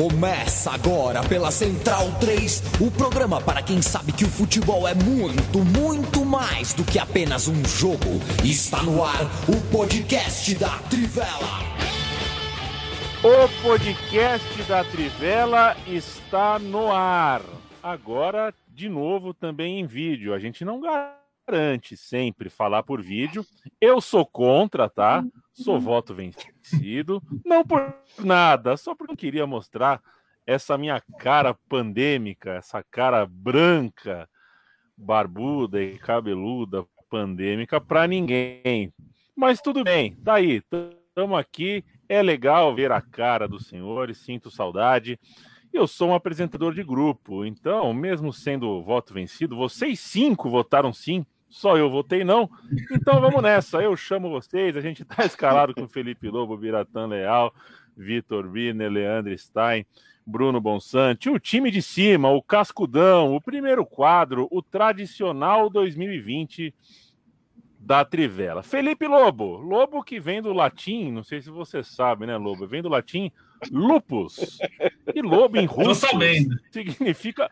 Começa agora pela Central 3, o programa para quem sabe que o futebol é muito, muito mais do que apenas um jogo. Está no ar o podcast da Trivela. O podcast da Trivela está no ar. Agora, de novo, também em vídeo. A gente não garante sempre falar por vídeo. Eu sou contra, tá? Sou voto vencido. Não por nada, só porque eu queria mostrar essa minha cara pandêmica, essa cara branca, barbuda e cabeluda pandêmica para ninguém. Mas tudo bem, tá aí. Estamos aqui. É legal ver a cara dos senhores, sinto saudade. Eu sou um apresentador de grupo, então, mesmo sendo voto vencido, vocês cinco votaram sim só eu votei não. Então vamos nessa. Eu chamo vocês. A gente está escalado com Felipe Lobo, Biratã Leal, Vitor Biner, Leandro Stein, Bruno Bonsante, o time de cima, o Cascudão, o primeiro quadro, o tradicional 2020 da Trivela. Felipe Lobo, Lobo que vem do latim, não sei se você sabe, né, Lobo? Vem do latim lupus. E lobo em russo significa.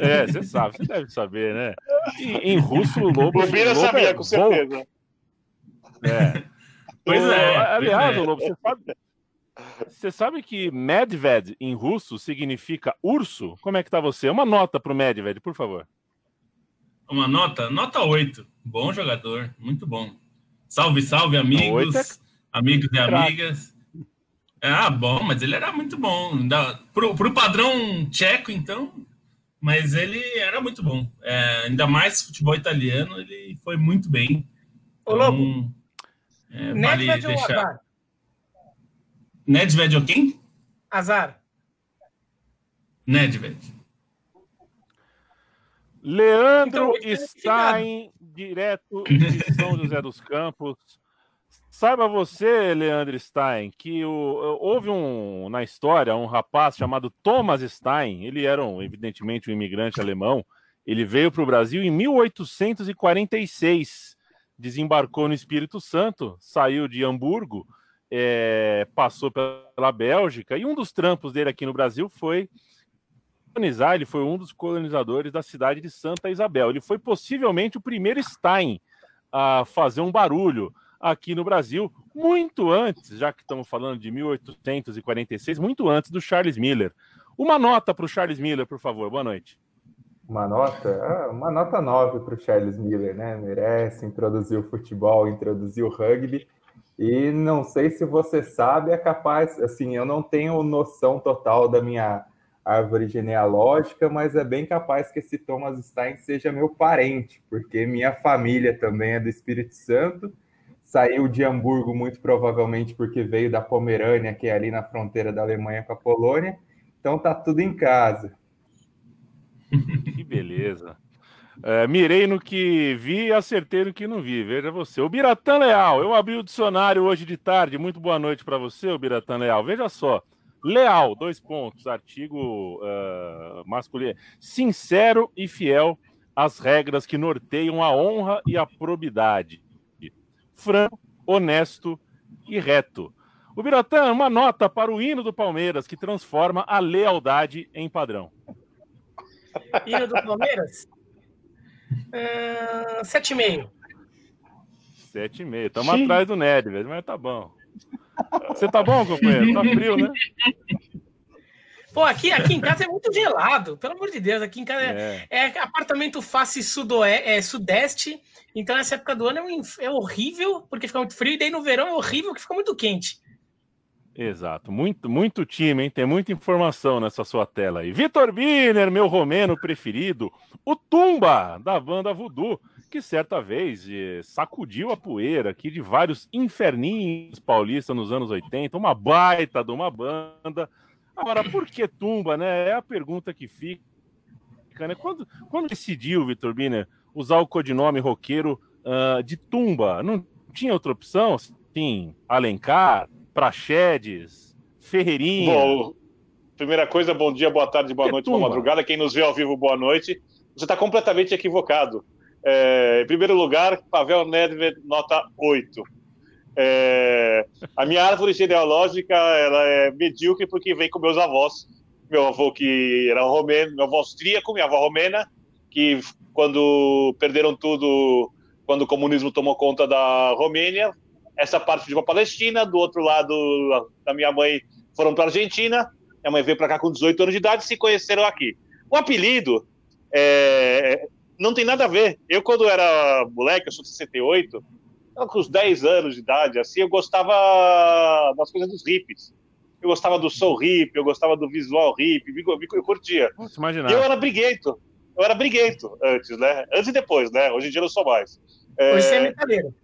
É, você sabe, você deve saber, né? E, em russo, lobo. Lobo sabia, é com certeza. É. Pois é. Aliás, pois é. Lobo, você sabe, você sabe que Medved em russo significa urso? Como é que tá você? Uma nota pro Medved, por favor. Uma nota? Nota 8. Bom jogador, muito bom. Salve, salve, amigos, é... amigos e amigas. Ah, bom, mas ele era muito bom. Da, pro, pro padrão tcheco, então, mas ele era muito bom. É, ainda mais futebol italiano, ele foi muito bem. Ô, Lobo, é, Nedved vale ou deixar. Azar? Nedved ou quem? Azar. Nedved. Leandro Então, Stein, direto de São José dos Campos. Saiba você, Leandro Stein, que o, houve um na história um rapaz chamado Thomas Stein. Ele era, um, evidentemente, um imigrante alemão. Ele veio para o Brasil em 1846, desembarcou no Espírito Santo, saiu de Hamburgo, é, passou pela Bélgica e um dos trampos dele aqui no Brasil foi colonizar. Ele foi um dos colonizadores da cidade de Santa Isabel. Ele foi possivelmente o primeiro Stein a fazer um barulho aqui no Brasil, muito antes, já que estamos falando de 1846, muito antes do Charles Miller. Uma nota para o Charles Miller, por favor. Boa noite. Uma nota? Ah, uma nota 9 para o Charles Miller, né? Merece, introduziu o futebol, introduziu o rugby. E não sei se você sabe, é capaz, assim, eu não tenho noção total da minha árvore genealógica, mas é bem capaz que esse Thomas Stein seja meu parente, porque minha família também é do Espírito Santo saiu de Hamburgo muito provavelmente porque veio da Pomerânia, que é ali na fronteira da Alemanha com a Polônia. Então tá tudo em casa. Que beleza. É, mirei no que vi e acertei no que não vi. Veja você. O Biratã Leal, eu abri o dicionário hoje de tarde. Muito boa noite para você, o Biratã Leal. Veja só. Leal, dois pontos, artigo uh, masculino. Sincero e fiel às regras que norteiam a honra e a probidade franco, honesto e reto. O Biratã, uma nota para o hino do Palmeiras que transforma a lealdade em padrão. Hino do Palmeiras? Uh, 7,5. 7,5. Estamos atrás do Ned, velho, mas tá bom. Você tá bom, companheiro? Tá frio, né? Pô, aqui, aqui em casa é muito gelado, pelo amor de Deus. Aqui em casa é, é. é apartamento face sudoe, é, sudeste, então essa época do ano é, um, é, horrível, porque fica muito frio, e daí no verão é horrível, que fica muito quente. Exato, muito, muito time, hein? Tem muita informação nessa sua tela aí. Vitor Biner, meu romeno preferido, o Tumba, da banda Voodoo, que certa vez eh, sacudiu a poeira aqui de vários inferninhos paulistas nos anos 80, uma baita de uma banda. Agora, por que Tumba, né? É a pergunta que fica, né? Quando, quando decidiu, Vitor Biner, usar o codinome roqueiro uh, de Tumba? Não tinha outra opção? Sim, Alencar, Praxedes, Ferreirinha. Bom, primeira coisa, bom dia, boa tarde, boa Que noite, tumba? boa madrugada. Quem nos vê ao vivo, boa noite. Você está completamente equivocado. É, em primeiro lugar, Pavel Nedved, nota 8. É, a minha árvore genealógica ela é medíocre porque vem com meus avós. Meu avô que era romeno, meu avô austríaco, minha avó romena, que quando perderam tudo, quando o comunismo tomou conta da Romênia, essa parte foi para a Palestina, do outro lado da minha mãe foram para a Argentina, minha mãe veio para cá com 18 anos de idade e se conheceram aqui. O apelido é, não tem nada a ver. Eu, quando era moleque, eu sou de 68, com uns 10 anos de idade, assim, eu gostava das coisas dos hippies. Eu gostava do soul hip, eu gostava do visual hip, eu curtia. Nossa, imaginar. Eu era briguento. Eu era briguento antes, né? Antes e depois, né? Hoje em dia eu não sou mais. É... Hoje você é metaleiro.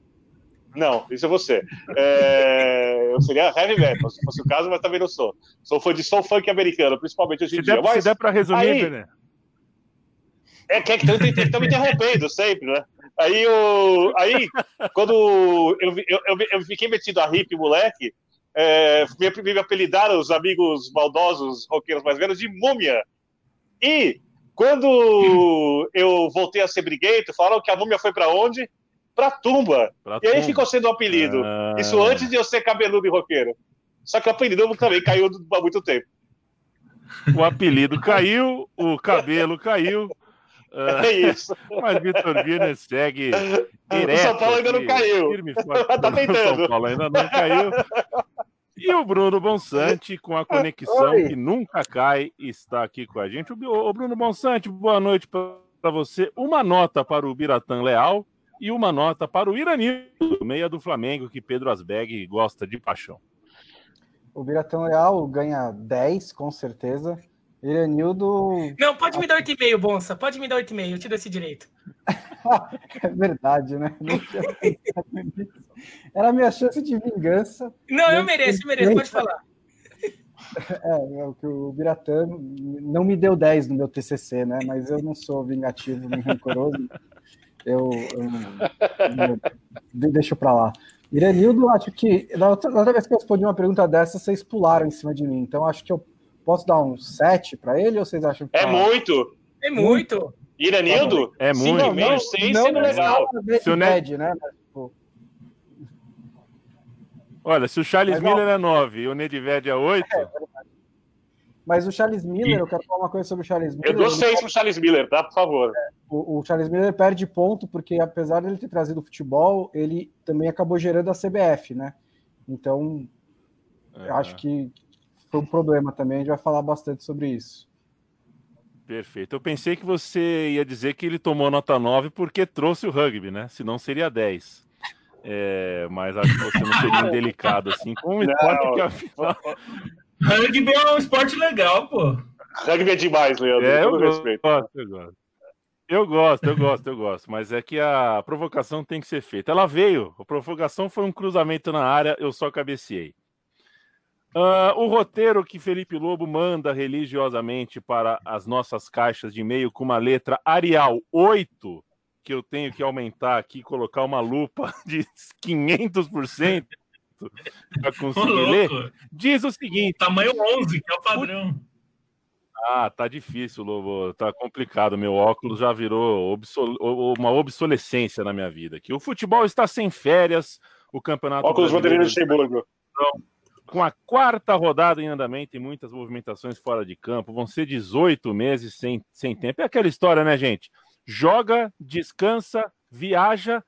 Não, isso é você. É... Eu seria heavy metal, se fosse o caso, mas também não sou. Sou fã de soul funk americano, principalmente hoje em se dia. Der, mas... Se der para resumir, aí... né? É, que estão me interrompendo sempre, né? Aí, eu, aí quando eu, eu, eu, fiquei metido a hip, moleque, é, me, me apelidaram os amigos maldosos, roqueiros mais velhos, de múmia. E quando eu voltei a ser briguento, falaram que a múmia foi para onde? Pra tumba. Pra e aí tumba. ficou sendo um apelido. Ah. Isso antes de eu ser cabeludo e roqueiro. Só que o apelido também caiu há muito tempo. O apelido caiu, o cabelo caiu, é isso. Mas Vitor Vina segue direto. O São Paulo ainda não caiu. Firme, tá tentando. São Paulo ainda não caiu. E o Bruno Bonsante, com a conexão Oi. que nunca cai, está aqui com a gente. O Bruno Bonsante, boa noite para você. Uma nota para o Biratã Leal e uma nota para o Iranildo, meia do Flamengo, que Pedro Asbeg gosta de paixão. O Biratã Leal ganha 10, com certeza. Iranildo. Não, pode me dar 8,5, Bonsa. Pode me dar 8,5, eu te dou esse direito. é verdade, né? Era a minha chance de vingança. Não, eu mereço, eu mereço, pode falar. É, é o Biratã não me deu 10 no meu TCC, né? Mas eu não sou vingativo nem rancoroso. Eu, eu, eu deixo para lá. Iranildo, acho que na outra, na outra vez que eu respondi uma pergunta dessa, vocês pularam em cima de mim. Então acho que eu Posso dar um 7 para ele ou vocês acham que. É tá... muito! É muito! Iranildo? É muito. 5,5, 6 sendo legal. Se o Ned, né? Tipo... Olha, se o Charles Mas, Miller não... é 9 e o Nedved é 8. É, mas o Charles Miller, eu quero falar uma coisa sobre o Charles Miller. Eu dou 6 pro Charles Miller, tá? Por favor. É, o, o, Charles Miller perde ponto porque, apesar de ele ter trazido o futebol, ele também acabou gerando a CBF, né? Então, é. acho que foi um problema também, a gente vai falar bastante sobre isso. Perfeito. Eu pensei que você ia dizer que ele tomou nota 9 porque trouxe o rugby, né? Senão seria 10. É, mas acho que você não seria indelicado assim. Como importa que afinal. Rugby é um esporte legal, pô. Rugby é demais, Leandro. É, eu gosto, eu gosto, eu gosto. Eu gosto, eu gosto, eu gosto. Mas é que a provocação tem que ser feita. Ela veio, a provocação foi um cruzamento na área, eu só cabeceei. Uh, o roteiro que Felipe Lobo manda religiosamente para as nossas caixas de e-mail com uma letra Arial 8, que eu tenho que aumentar aqui, colocar uma lupa de 500% para conseguir ler, diz o seguinte: tamanho 11, que é o padrão. Ah, tá difícil, Lobo, tá complicado. Meu óculos já virou obsol... uma obsolescência na minha vida. Que o futebol está sem férias, o campeonato. Óculos Vanderlei Luxemburgo. Então, com a quarta rodada em andamento e muitas movimentações fora de campo, vão ser 18 meses sem, sem tempo. É aquela história, né, gente? Joga, descansa, viaja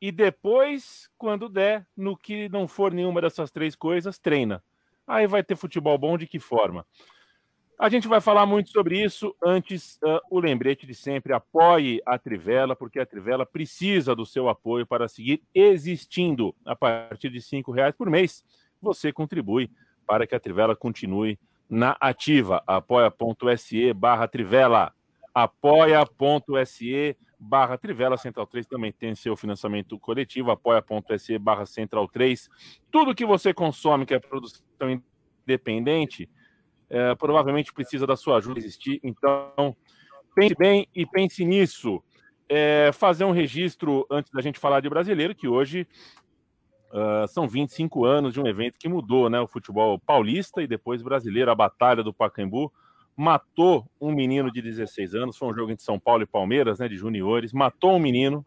e depois, quando der, no que não for nenhuma dessas três coisas, treina. Aí vai ter futebol bom de que forma? A gente vai falar muito sobre isso. Antes, uh, o lembrete de sempre: apoie a Trivela, porque a Trivela precisa do seu apoio para seguir existindo a partir de R$ reais por mês você contribui para que a Trivela continue na ativa. apoia.se barra Trivela. apoia.se barra Trivela. Central 3 também tem seu financiamento coletivo. apoia.se barra Central 3. Tudo que você consome, que é produção independente, é, provavelmente precisa da sua ajuda existir. Então, pense bem e pense nisso. É, fazer um registro antes da gente falar de brasileiro, que hoje Uh, são 25 anos de um evento que mudou né, o futebol paulista e depois brasileiro. A Batalha do Pacaembu matou um menino de 16 anos. Foi um jogo entre São Paulo e Palmeiras, né, de juniores. Matou um menino,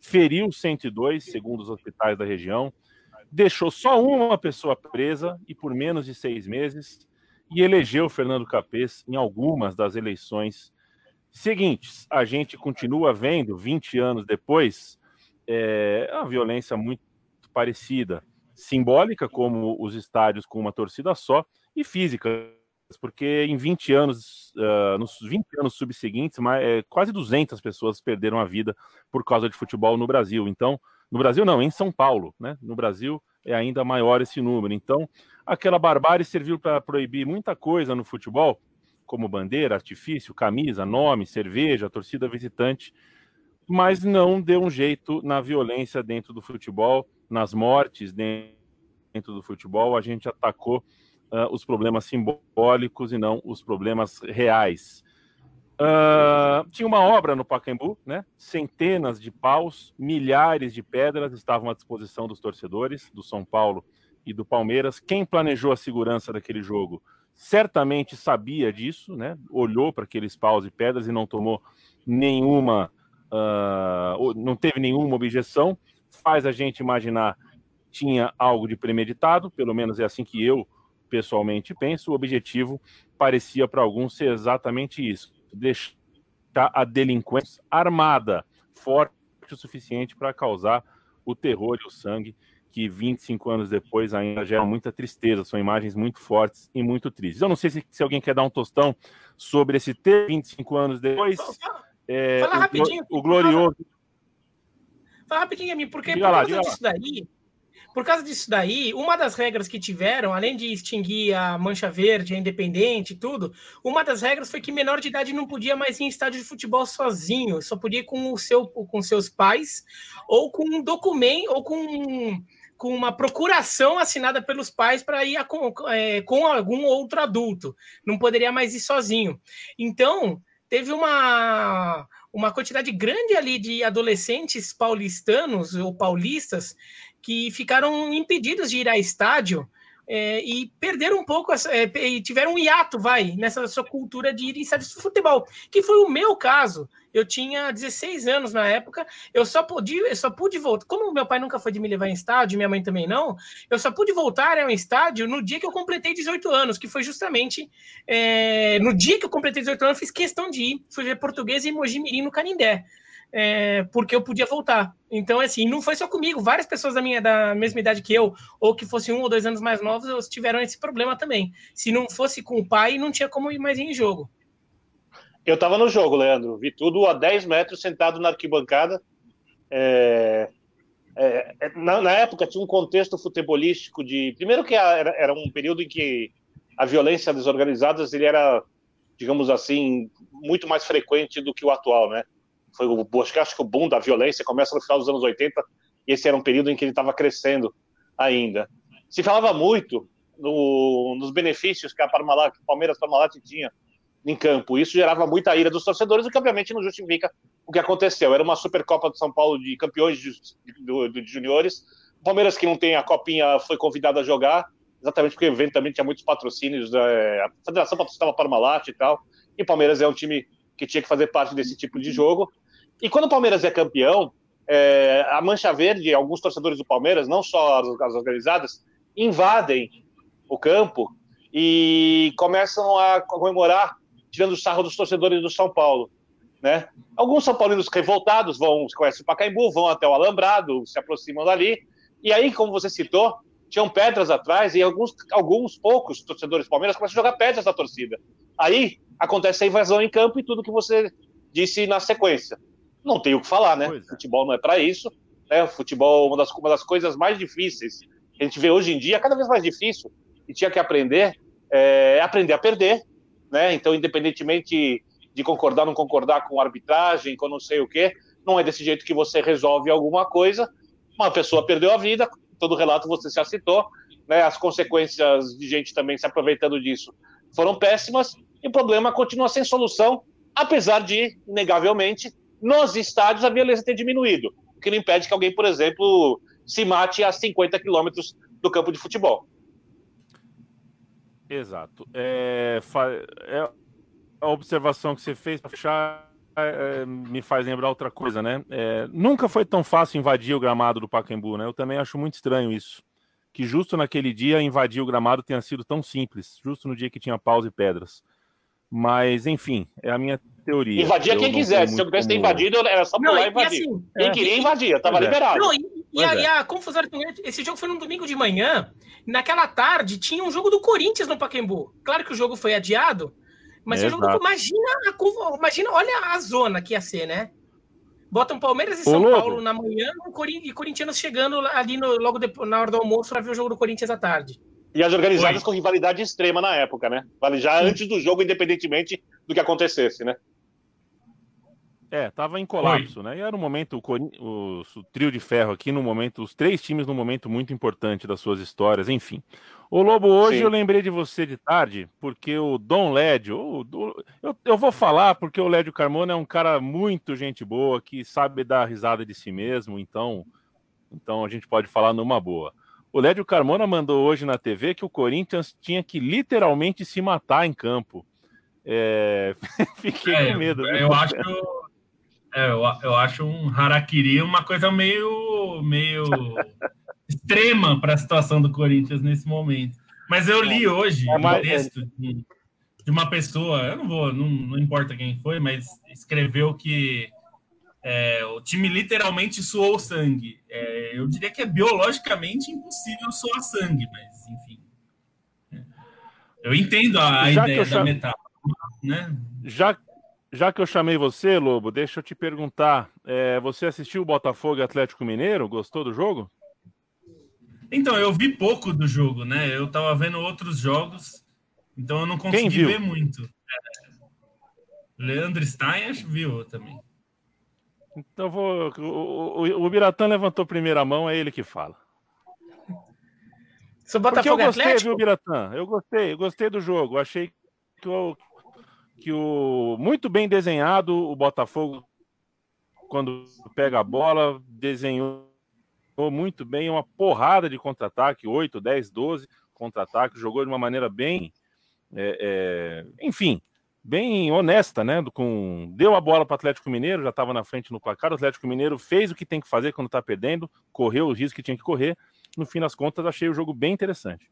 feriu 102, segundo os hospitais da região. deixou só uma pessoa presa e por menos de seis meses e elegeu Fernando Capês em algumas das eleições seguintes. A gente continua vendo, 20 anos depois, é, a violência muito parecida, simbólica, como os estádios com uma torcida só, e física, porque em 20 anos, uh, nos 20 anos subseguintes, mais, é, quase 200 pessoas perderam a vida por causa de futebol no Brasil. Então, no Brasil não, em São Paulo, né? No Brasil é ainda maior esse número. Então, aquela barbárie serviu para proibir muita coisa no futebol, como bandeira, artifício, camisa, nome, cerveja, torcida visitante, mas não deu um jeito na violência dentro do futebol, nas mortes dentro do futebol. A gente atacou uh, os problemas simbólicos e não os problemas reais. Uh, tinha uma obra no Pacaembu, né? Centenas de paus, milhares de pedras estavam à disposição dos torcedores do São Paulo e do Palmeiras. Quem planejou a segurança daquele jogo certamente sabia disso, né? Olhou para aqueles paus e pedras e não tomou nenhuma, uh, não teve nenhuma objeção. Faz a gente imaginar tinha algo de premeditado, pelo menos é assim que eu pessoalmente penso. O objetivo parecia para alguns ser exatamente isso deixar a delinquência armada, forte o suficiente para causar o terror e o sangue que 25 anos depois ainda gera muita tristeza. São imagens muito fortes e muito tristes. Eu não sei se, se alguém quer dar um tostão sobre esse ter 25 anos depois. É, fala rapidinho. O, o glorioso. Fala rapidinho, mim, porque diga por causa lá, disso lá. daí, por causa disso daí, uma das regras que tiveram, além de extinguir a mancha verde, a independente e tudo, uma das regras foi que menor de idade não podia mais ir em estádio de futebol sozinho, só podia ir com o seu com seus pais ou com um documento ou com com uma procuração assinada pelos pais para ir a, com, é, com algum outro adulto. Não poderia mais ir sozinho. Então, teve uma, uma quantidade grande ali de adolescentes paulistanos ou paulistas que ficaram impedidos de ir a estádio é, e perderam um pouco, é, e tiveram um hiato, vai, nessa sua cultura de ir em estádios de futebol, que foi o meu caso. Eu tinha 16 anos na época, eu só pude, eu só pude voltar. Como meu pai nunca foi de me levar em estádio, minha mãe também não, eu só pude voltar ao estádio no dia que eu completei 18 anos, que foi justamente é, no dia que eu completei 18 anos, fiz questão de ir. Fui ver português e Mojimirim no Canindé é, porque eu podia voltar. Então, assim, não foi só comigo, várias pessoas da minha da mesma idade que eu, ou que fossem um ou dois anos mais novos, tiveram esse problema também. Se não fosse com o pai, não tinha como ir mais em jogo. Eu estava no jogo, Leandro, vi tudo a 10 metros sentado na arquibancada. É, é, é, na, na, época tinha um contexto futebolístico de. Primeiro, que era, era um período em que a violência desorganizadas ele era, digamos assim, muito mais frequente do que o atual, né? Foi o, acho que o boom da violência começa no final dos anos 80, e esse era um período em que ele estava crescendo ainda. Se falava muito no, nos benefícios que a Parmalat, que Palmeiras Parmalat tinha em campo. Isso gerava muita ira dos torcedores, o que obviamente não justifica o que aconteceu. Era uma Supercopa de São Paulo de campeões de, de, de, de juniores. O Palmeiras, que não tem a copinha, foi convidado a jogar, exatamente porque o evento também tinha muitos patrocínios. É, a federação patrocinava Parmalat e tal. E o Palmeiras é um time que tinha que fazer parte desse tipo de jogo. E quando o Palmeiras é campeão, é, a Mancha Verde, alguns torcedores do Palmeiras, não só as, as organizadas, invadem o campo e começam a comemorar, tirando o sarro dos torcedores do São Paulo. Né? Alguns São Paulinos revoltados vão, conhecem o Pacaembu, vão até o Alambrado, se aproximam dali, e aí, como você citou, tinham pedras atrás e alguns, alguns poucos torcedores do Palmeiras começam a jogar pedras na torcida. Aí acontece a invasão em campo e tudo que você disse na sequência não tem o que falar, né? É. Futebol não é para isso. Né? Futebol é uma das, uma das coisas mais difíceis que a gente vê hoje em dia, cada vez mais difícil, e tinha que aprender, é, aprender a perder, né? Então, independentemente de concordar ou não concordar com arbitragem, com não sei o quê, não é desse jeito que você resolve alguma coisa. Uma pessoa perdeu a vida, todo relato você já citou, né? As consequências de gente também se aproveitando disso foram péssimas, e o problema continua sem solução, apesar de, inegavelmente, nos estádios a violência ter diminuído, o que não impede que alguém, por exemplo, se mate a 50 quilômetros do campo de futebol. Exato. É, é a observação que você fez para fechar é, me faz lembrar outra coisa, né? É, nunca foi tão fácil invadir o gramado do Pacaembu, né? Eu também acho muito estranho isso. que justo naquele dia invadir o gramado tenha sido tão simples, justo no dia que tinha paus e pedras. Mas, enfim, é a minha teoria. Invadia quem quisesse. Se eu quisesse ter invadido, era só pular e invadir. Assim, quem é. queria invadir, tava é. liberado. Não, e, e, a, é. e, a, confusão esse jogo foi num domingo de manhã. Naquela tarde tinha um jogo do Corinthians no Paquembu. Claro que o jogo foi adiado, mas o jogo do, imagina, a, imagina, olha a zona que ia ser, né? Botam Palmeiras e São Ô, Paulo na manhã e Corinthians chegando ali no, logo depois, na hora do almoço para ver o jogo do Corinthians à tarde. E as organizadas Oi. com rivalidade extrema na época, né? Vale já antes do jogo, independentemente do que acontecesse, né? É, tava em colapso, Oi. né? E era um momento, o, o, o, trio de ferro aqui, no momento, os três times num momento muito importante das suas histórias, enfim. Ô Lobo, hoje Sim. eu lembrei de você de tarde, porque o Dom Lédio, o, eu, eu, vou falar porque o Lédio Carmona é um cara muito gente boa, que sabe dar risada de si mesmo, então, então a gente pode falar numa boa. O Lédio Carmona mandou hoje na TV que o Corinthians tinha que literalmente se matar em campo. É... Fiquei é, com medo. Eu, eu acho é, eu, eu acho um harakiri uma coisa meio, meio extrema para a situação do Corinthians nesse momento. Mas eu li hoje é um texto de, de, uma pessoa, eu não vou, não, não importa quem foi, mas escreveu que é, o time literalmente suou sangue. É, eu diria que é biologicamente impossível suar sangue, mas enfim. É. Eu entendo a, a ideia da metáfora, né? Já, já que eu chamei você, Lobo, deixa eu te perguntar. É, você assistiu o Botafogo e Atlético Mineiro? Gostou do jogo? Então, eu vi pouco do jogo, né? Eu tava vendo outros jogos, então eu não consegui ver muito. É, Leandro Stein viu também. Então vou. O, o, o Biratã levantou primeira mão, é ele que fala. Porque eu gostei, Atlético? viu, Biratã? Eu gostei, eu gostei do jogo. Achei que o, que o muito bem desenhado o Botafogo quando pega a bola desenhou muito bem uma porrada de contra-ataque, 8, 10, 12 contra-ataque, jogou de uma maneira bem, é, é, enfim, bem honesta, né? Com, deu a bola para o Atlético Mineiro, já estava na frente no placar. O Atlético Mineiro fez o que tem que fazer quando está perdendo, correu o risco que tinha que correr. No fim das contas, achei o jogo bem interessante.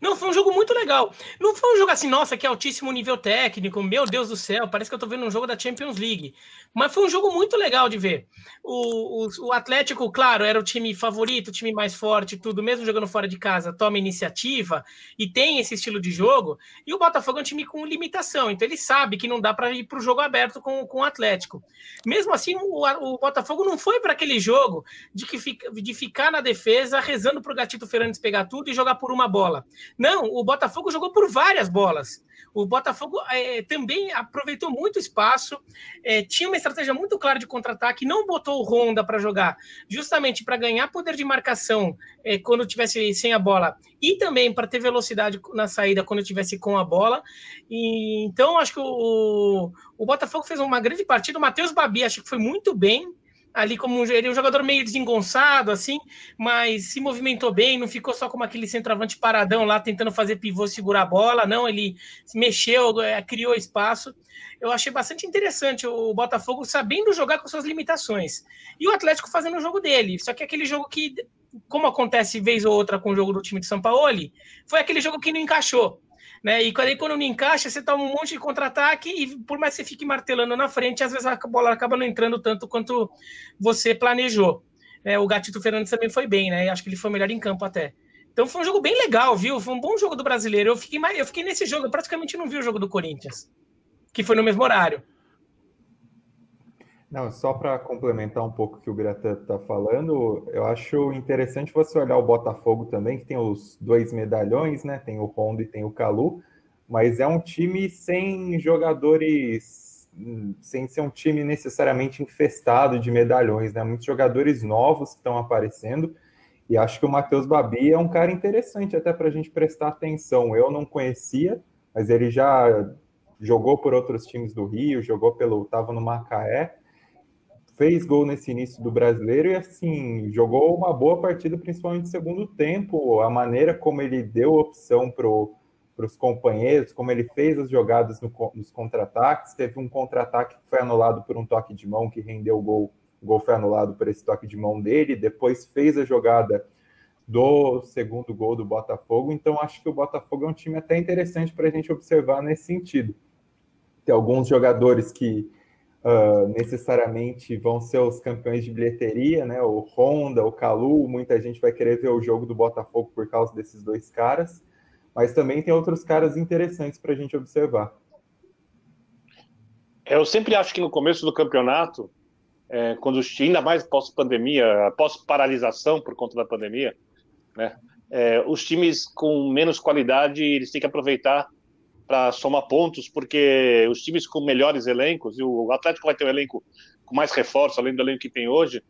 Não, foi um jogo muito legal. Não foi um jogo assim, nossa, que altíssimo nível técnico, meu Deus do céu, parece que eu tô vendo um jogo da Champions League. Mas foi um jogo muito legal de ver. O, o, o Atlético, claro, era o time favorito, o time mais forte, tudo, mesmo jogando fora de casa, toma iniciativa e tem esse estilo de jogo. E o Botafogo é um time com limitação, então ele sabe que não dá para ir para o jogo aberto com, com o Atlético. Mesmo assim, o, o Botafogo não foi para aquele jogo de, que fica, de ficar na defesa, rezando para o Gatito Fernandes pegar tudo e jogar por uma bola. Não, o Botafogo jogou por várias bolas. O Botafogo é, também aproveitou muito espaço, é, tinha uma estratégia muito clara de contra-ataque, não botou o Honda para jogar, justamente para ganhar poder de marcação é, quando tivesse sem a bola e também para ter velocidade na saída quando tivesse com a bola. E, então, acho que o, o Botafogo fez uma grande partida. O Matheus Babi, acho que foi muito bem ali como ele é um jogador meio desengonçado, assim, mas se movimentou bem, não ficou só como aquele centroavante paradão lá tentando fazer pivô segurar a bola, não, ele mexeu, é, criou espaço. Eu achei bastante interessante o Botafogo sabendo jogar com suas limitações. E o Atlético fazendo o jogo dele. Só que aquele jogo que, como acontece vez ou outra com o jogo do time de São Paulo, foi aquele jogo que não encaixou. Né? E aí, quando não encaixa, você toma um monte de contra-ataque e por mais que você fique martelando na frente, às vezes a bola acaba não entrando tanto quanto você planejou. É, o Gatito Fernandes também foi bem, né? Acho que ele foi melhor em campo até. Então foi um jogo bem legal, viu? Foi um bom jogo do brasileiro. Eu fiquei, eu fiquei nesse jogo, eu praticamente não vi o jogo do Corinthians, que foi no mesmo horário. Não, só para complementar um pouco o que o Biratan está falando, eu acho interessante você olhar o Botafogo também, que tem os dois medalhões, né? Tem o Honda e tem o Calu, mas é um time sem jogadores, sem ser um time necessariamente infestado de medalhões, né? Muitos jogadores novos que estão aparecendo, e acho que o Matheus Babi é um cara interessante até para a gente prestar atenção. Eu não conhecia, mas ele já jogou por outros times do Rio, jogou pelo, estava no Macaé, fez gol nesse início do brasileiro e assim jogou uma boa partida, principalmente no segundo tempo. A maneira como ele deu opção para os companheiros, como ele fez as jogadas no, nos contra-ataques. Teve um contra-ataque que foi anulado por um toque de mão que rendeu o gol. O gol foi anulado por esse toque de mão dele. Depois fez a jogada do segundo gol do Botafogo. Então, acho que o Botafogo é um time até interessante para a gente observar nesse sentido. Tem alguns jogadores que uh, necessariamente vão ser os campeões de bilheteria, né? O Honda, o Calu, muita gente vai querer ver o jogo do Botafogo por causa desses dois caras, mas também tem outros caras interessantes para a gente observar. Eu sempre acho que no começo do campeonato, é, quando ainda mais pós-pandemia, pós-paralisação por conta da pandemia, né? É, os times com menos qualidade eles têm que aproveitar para somar pontos, porque os times com melhores elencos, e o Atlético vai ter um elenco com mais reforço, além do elenco que tem hoje,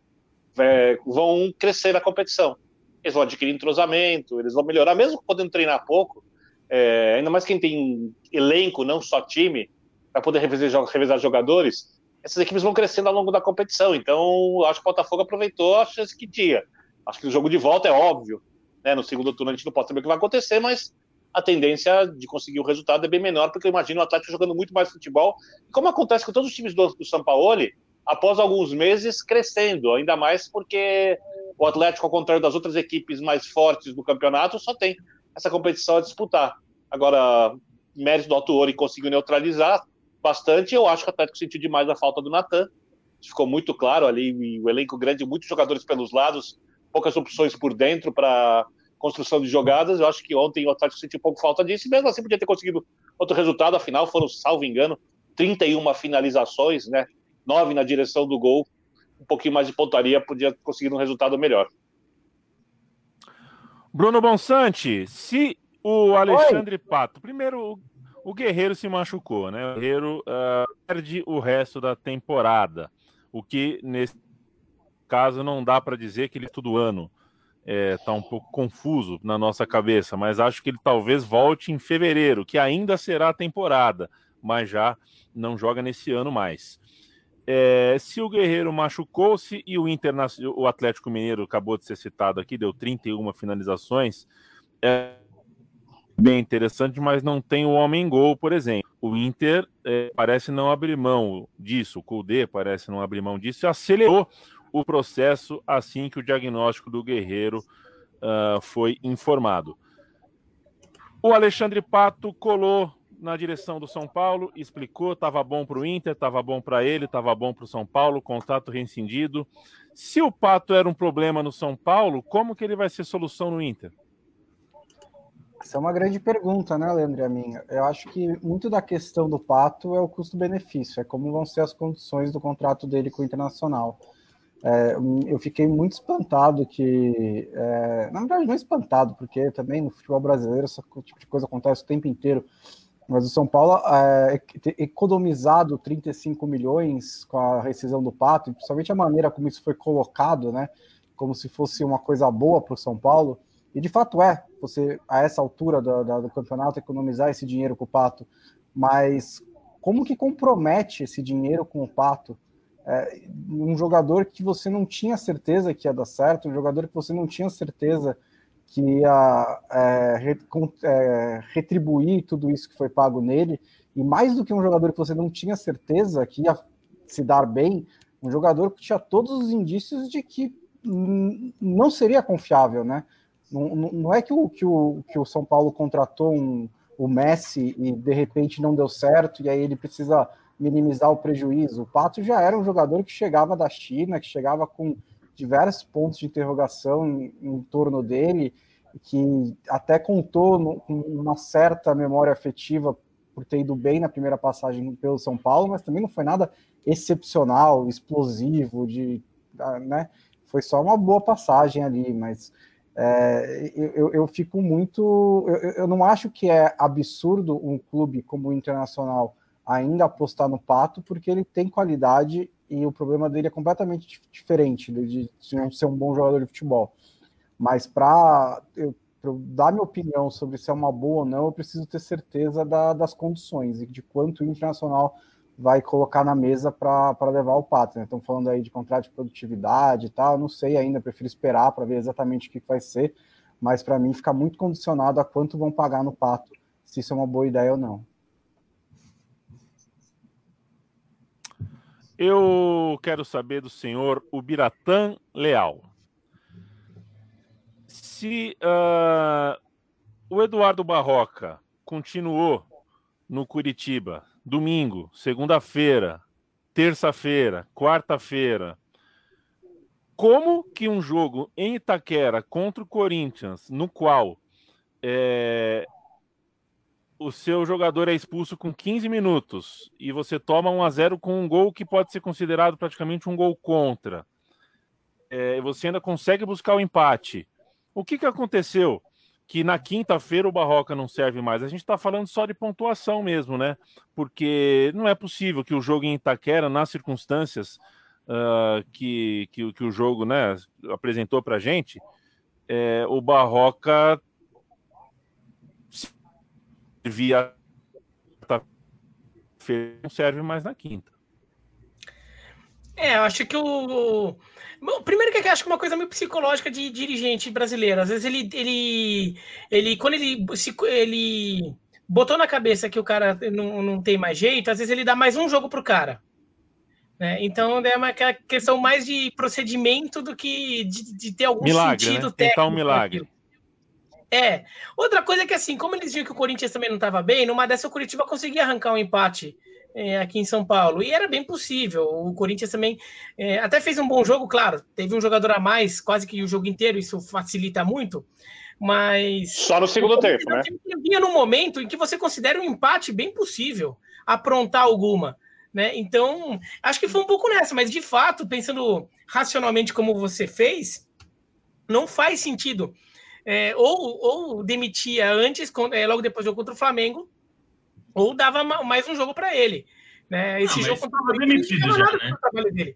é, vão crescer na competição. Eles vão adquirir entrosamento, eles vão melhorar, mesmo podendo treinar pouco, é, ainda mais quem tem elenco, não só time, para poder revezar, revezar jogadores, essas equipes vão crescendo ao longo da competição. Então, acho que o Botafogo aproveitou a chance que tinha. Acho que o jogo de volta é óbvio. Né? No segundo turno a gente não pode saber o que vai acontecer, mas a tendência de conseguir o resultado é bem menor, porque eu imagino o Atlético jogando muito mais futebol, como acontece com todos os times do, do São Paulo, após alguns meses crescendo, ainda mais porque o Atlético, ao contrário das outras equipes mais fortes do campeonato, só tem essa competição a disputar. Agora, mérito do Autuori conseguiu neutralizar bastante, eu acho que o Atlético sentiu demais a falta do Natan, ficou muito claro ali, o elenco grande, muitos jogadores pelos lados, poucas opções por dentro para construção de jogadas. Eu acho que ontem o Atlético sentiu um pouco falta disso, e mesmo assim podia ter conseguido outro resultado. Afinal, foram, salvo engano, 31 finalizações, né? Nove na direção do gol. Um pouquinho mais de pontaria, podia ter conseguido um resultado melhor. Bruno Bonsante, se o Alexandre Oi. Pato, primeiro o Guerreiro se machucou, né? O Guerreiro uh, perde o resto da temporada, o que nesse caso não dá para dizer que ele é todo ano está é, tá um pouco confuso na nossa cabeça, mas acho que ele talvez volte em fevereiro, que ainda será a temporada, mas já não joga nesse ano mais. É, se o Guerreiro machucou-se e o, Internacional, o Atlético Mineiro acabou de ser citado aqui, deu 31 finalizações, é bem interessante, mas não tem o homem gol, por exemplo. O Inter é, parece não abrir mão disso, o Kudê parece não abrir mão disso, e acelerou o processo assim que o diagnóstico do Guerreiro uh, foi informado. O Alexandre Pato colou na direção do São Paulo, explicou, estava bom para o Inter, estava bom para ele, estava bom para o São Paulo, contrato rescindido. Se o Pato era um problema no São Paulo, como que ele vai ser solução no Inter? Essa é uma grande pergunta, né, Leandro? A minha. Eu acho que muito da questão do Pato é o custo-benefício, é como vão ser as condições do contrato dele com o Internacional. É, eu fiquei muito espantado que, é, na verdade, não espantado, porque também no futebol brasileiro esse tipo de coisa acontece o tempo inteiro. Mas o São Paulo é, economizado 35 milhões com a rescisão do Pato, e principalmente a maneira como isso foi colocado, né? Como se fosse uma coisa boa para o São Paulo. E de fato é, você, a essa altura do, do, do campeonato, economizar esse dinheiro com o Pato. Mas como que compromete esse dinheiro com o Pato? É, um jogador que você não tinha certeza que ia dar certo, um jogador que você não tinha certeza que ia é, é, retribuir tudo isso que foi pago nele, e mais do que um jogador que você não tinha certeza que ia se dar bem, um jogador que tinha todos os indícios de que não seria confiável, né? Não, não é que o, que, o, que o São Paulo contratou um, o Messi e de repente não deu certo, e aí ele precisa minimizar o prejuízo. O Pato já era um jogador que chegava da China, que chegava com diversos pontos de interrogação em, em torno dele, que até contou com uma certa memória afetiva por ter ido bem na primeira passagem pelo São Paulo, mas também não foi nada excepcional, explosivo, de, ah, né? Foi só uma boa passagem ali, mas é, eu, eu, fico muito. Eu, eu não acho que é absurdo um clube como o Internacional ainda apostar no Pato, porque ele tem qualidade e o problema dele é completamente diferente de, de ser um bom jogador de futebol. Mas para eu, dar minha opinião sobre se é uma boa ou não, eu preciso ter certeza da, das condições e de quanto o Internacional vai colocar na mesa para levar o Pato. Né? Falando aí de contrato de produtividade e tal, não sei ainda, prefiro esperar para ver exatamente o que vai ser, mas para mim fica muito condicionado a quanto vão pagar no Pato, se isso é uma boa ideia ou não. Eu quero saber do senhor Ubiratã Leal. Se uh, o Eduardo Barroca continuou no Curitiba, domingo, segunda-feira, terça-feira, quarta-feira, como que um jogo em Itaquera contra o Corinthians, no qual é, o seu jogador é expulso com 15 minutos e você toma 1 a 0 com um gol que pode ser considerado praticamente um gol contra, é, você ainda consegue buscar o empate. O que, que aconteceu? Que na quinta-feira o Barroca não serve mais. A gente está falando só de pontuação mesmo, né? Porque não é possível que o jogo em Itaquera, nas circunstâncias uh, que, que, que, o jogo né, apresentou para gente, é, o Barroca servia não serve mais na quinta. É, eu acho que o. Bom, primeiro que eu acho que é uma coisa meio psicológica de dirigente brasileiro. Às vezes ele. ele, ele quando ele, se, ele botou na cabeça que o cara não, não tem mais jeito, às vezes ele dá mais um jogo pro cara. Né? Então é uma questão mais de procedimento do que de, de ter algum milagre, sentido né? técnico. Tentar um milagre. É. Outra coisa é que, assim, como eles viram que o Corinthians também não estava bem, numa dessa o Curitiba conseguia arrancar um empate é, aqui em São Paulo. E era bem possível. O Corinthians também é, até fez um bom jogo, claro. Teve um jogador a mais quase que o jogo inteiro, isso facilita muito. Mas. Só no segundo tempo, né? Vinha num momento em que você considera um empate bem possível aprontar alguma. Né? Então, acho que foi um pouco nessa, mas de fato, pensando racionalmente como você fez, não faz sentido. É, ou, ou demitia antes, é, logo depois do jogo contra o Flamengo, ou dava mais um jogo para ele. Né? Esse não, jogo estava demitido já, né?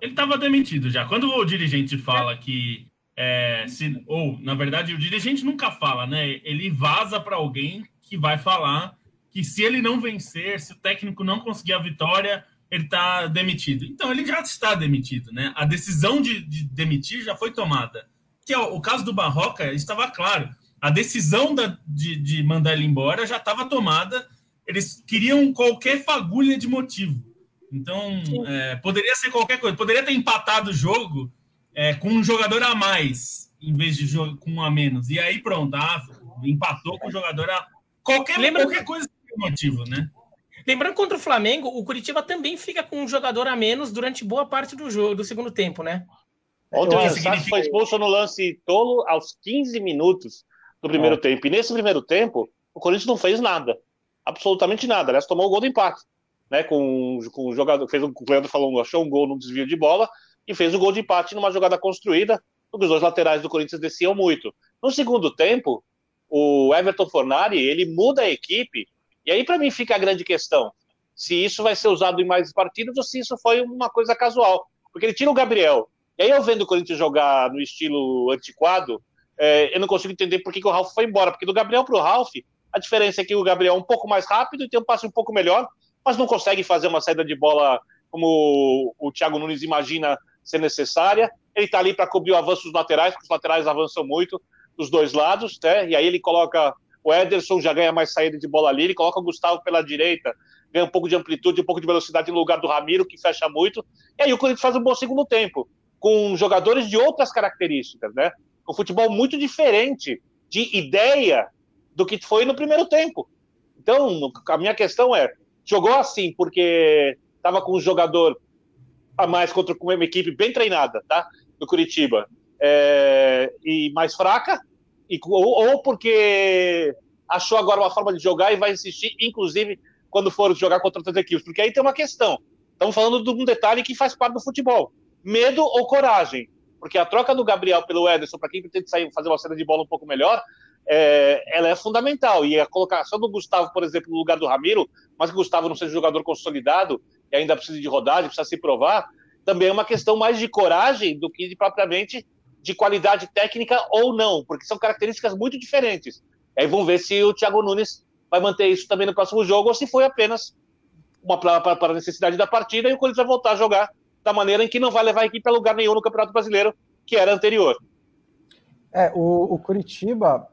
Ele estava demitido já. Quando o dirigente fala é. que é, se, ou na verdade o dirigente nunca fala, né? Ele vaza para alguém que vai falar que se ele não vencer, se o técnico não conseguir a vitória, ele está demitido. Então ele já está demitido, né? A decisão de, de demitir já foi tomada. Que o, caso do Barroca estava claro a decisão da, de, de mandar ele embora já estava tomada. Eles queriam qualquer fagulha de motivo. Então, é, poderia ser qualquer coisa. Poderia ter empatado o jogo é, com um jogador a mais, em vez de com um a menos. E aí, pronto, ah, empatou com o jogador a. Qualquer, Lembra... qualquer coisa tem motivo, né? Lembrando contra o Flamengo, o Curitiba também fica com um jogador a menos durante boa parte do jogo, do segundo tempo, né? Ontem o significa... foi expulso no lance tolo aos 15 minutos do primeiro é. tempo. E nesse primeiro tempo, o Corinthians não fez nada. Absolutamente nada. Aliás, tomou o gol do empate. Né, com, com o jogador, fez o, o Leandro falou, achou um gol no desvio de bola e fez o gol de empate numa jogada construída, porque os dois laterais do Corinthians desciam muito. No segundo tempo, o Everton Fornari, ele muda a equipe, e aí para mim fica a grande questão, se isso vai ser usado em mais partidas ou se isso foi uma coisa casual, porque ele tira o Gabriel, e aí eu vendo o Corinthians jogar no estilo antiquado, é, eu não consigo entender por que, que o Ralf foi embora, porque do Gabriel para o Ralf, a diferença é que o Gabriel é um pouco mais rápido e tem um passe um pouco melhor, mas não consegue fazer uma saída de bola como o Thiago Nunes imagina ser necessária. Ele está ali para cobrir o avanço dos laterais, porque os laterais avançam muito dos dois lados, né? E aí ele coloca o Ederson, já ganha mais saída de bola ali, ele coloca o Gustavo pela direita, ganha um pouco de amplitude, um pouco de velocidade no lugar do Ramiro, que fecha muito. E aí o Corinthians faz um bom segundo tempo, com jogadores de outras características, né? um futebol muito diferente de ideia do que foi no primeiro tempo. Então, a minha questão é: jogou assim porque estava com um jogador a mais contra uma equipe bem treinada, tá? Do Curitiba, é, e mais fraca, e, ou, ou, porque achou agora uma forma de jogar e vai insistir, inclusive quando for jogar contra outras equipes, porque aí tem uma questão. Estamos falando de um detalhe que faz parte do futebol: medo ou coragem porque a troca do Gabriel pelo Ederson, para quem pretende sair, fazer uma cena de bola um pouco melhor, é, ela é fundamental. E a colocação do Gustavo, por exemplo, no lugar do Ramiro, mas que o Gustavo não seja um jogador consolidado e ainda precisa de rodagem, precisa se provar, também é uma questão mais de coragem do que de, propriamente de qualidade técnica ou não, porque são características muito diferentes. Aí vamos ver se o Thiago Nunes vai manter isso também no próximo jogo ou se foi apenas uma para a necessidade da partida e o Corinthians vai voltar a jogar da maneira em que não vai levar a equipe a lugar nenhum no Campeonato Brasileiro, que era anterior. É, o, o Curitiba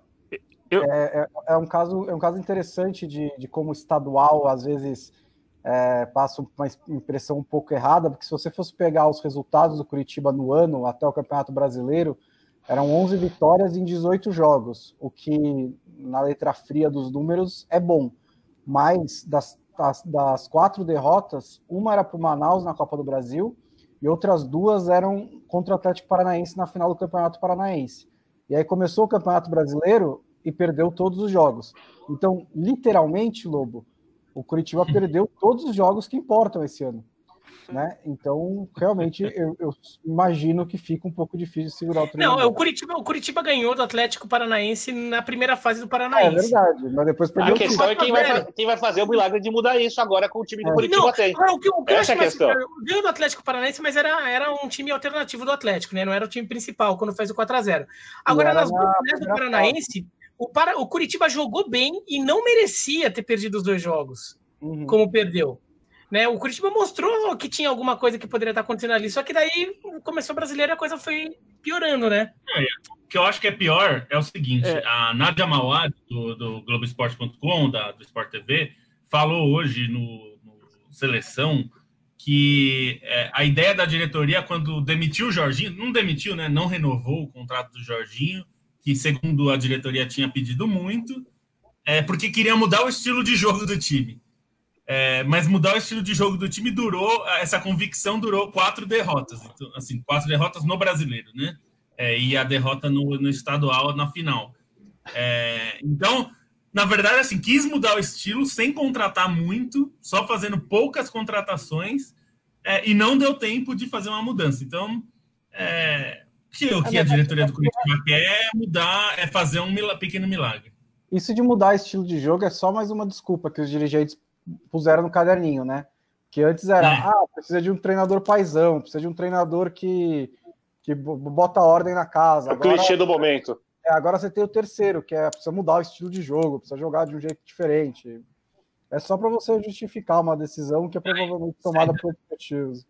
Eu... é, é, é, um caso, é um caso interessante de, de como estadual, às vezes, é, passa uma impressão um pouco errada, porque se você fosse pegar os resultados do Curitiba no ano, até o Campeonato Brasileiro, eram 11 vitórias em 18 jogos, o que na letra fria dos números é bom. Mas das, das, das quatro derrotas, uma era para o Manaus na Copa do Brasil e outras duas eram contra o Atlético Paranaense na final do Campeonato Paranaense. E aí começou o Campeonato Brasileiro e perdeu todos os jogos. Então, literalmente, Lobo, o Curitiba perdeu todos os jogos que importam esse ano. Né? Então, realmente, eu, eu, imagino que fica um pouco difícil segurar o treinador. Não, o Curitiba, o Curitiba ganhou do Atlético Paranaense na primeira fase do Paranaense. É verdade, mas depois perdeu. A questão é quem vai, quem vai, fazer o milagre de mudar isso agora com o time que o é. Curitiba não, tem. Não, o que, o que Essa é a questão. Ganhou do Atlético Paranaense, mas era, era um time alternativo do Atlético, né? Não era o time principal quando fez o 4x0. Agora, nas duas do Paranaense, o, para, o Curitiba jogou bem e não merecia ter perdido os dois jogos, uhum. como perdeu. Né? O Curitiba mostrou que tinha alguma coisa que poderia estar acontecendo ali, só que daí começou o brasileiro e a coisa foi piorando, né? É, o que eu acho que é pior é o seguinte: é. a Nádia Mauad, do, do Globoesporte.com, da, do Sport TV, falou hoje no, no Seleção que é, a ideia da diretoria, quando demitiu o Jorginho, não demitiu, né? Não renovou o contrato do Jorginho, que segundo a diretoria tinha pedido muito, é porque queria mudar o estilo de jogo do time. É, mas mudar o estilo de jogo do time durou, essa convicção durou quatro derrotas, então, assim, quatro derrotas no brasileiro, né? É, e a derrota no, no estadual na final. É, então, na verdade, assim, quis mudar o estilo sem contratar muito, só fazendo poucas contratações, é, e não deu tempo de fazer uma mudança. Então, é, que o que a diretoria do Curitiba quer é mudar, é fazer um pequeno milagre. Isso de mudar estilo de jogo é só mais uma desculpa que os dirigentes puseram no caderninho, né? Que antes era, é. ah, precisa de um treinador paisão, precisa de um treinador que, que bota ordem na casa. É o agora, clichê do momento. É, agora você tem o terceiro, que é precisa mudar o estilo de jogo, precisa jogar de um jeito diferente. É só para você justificar uma decisão que é provavelmente tomada por motivos.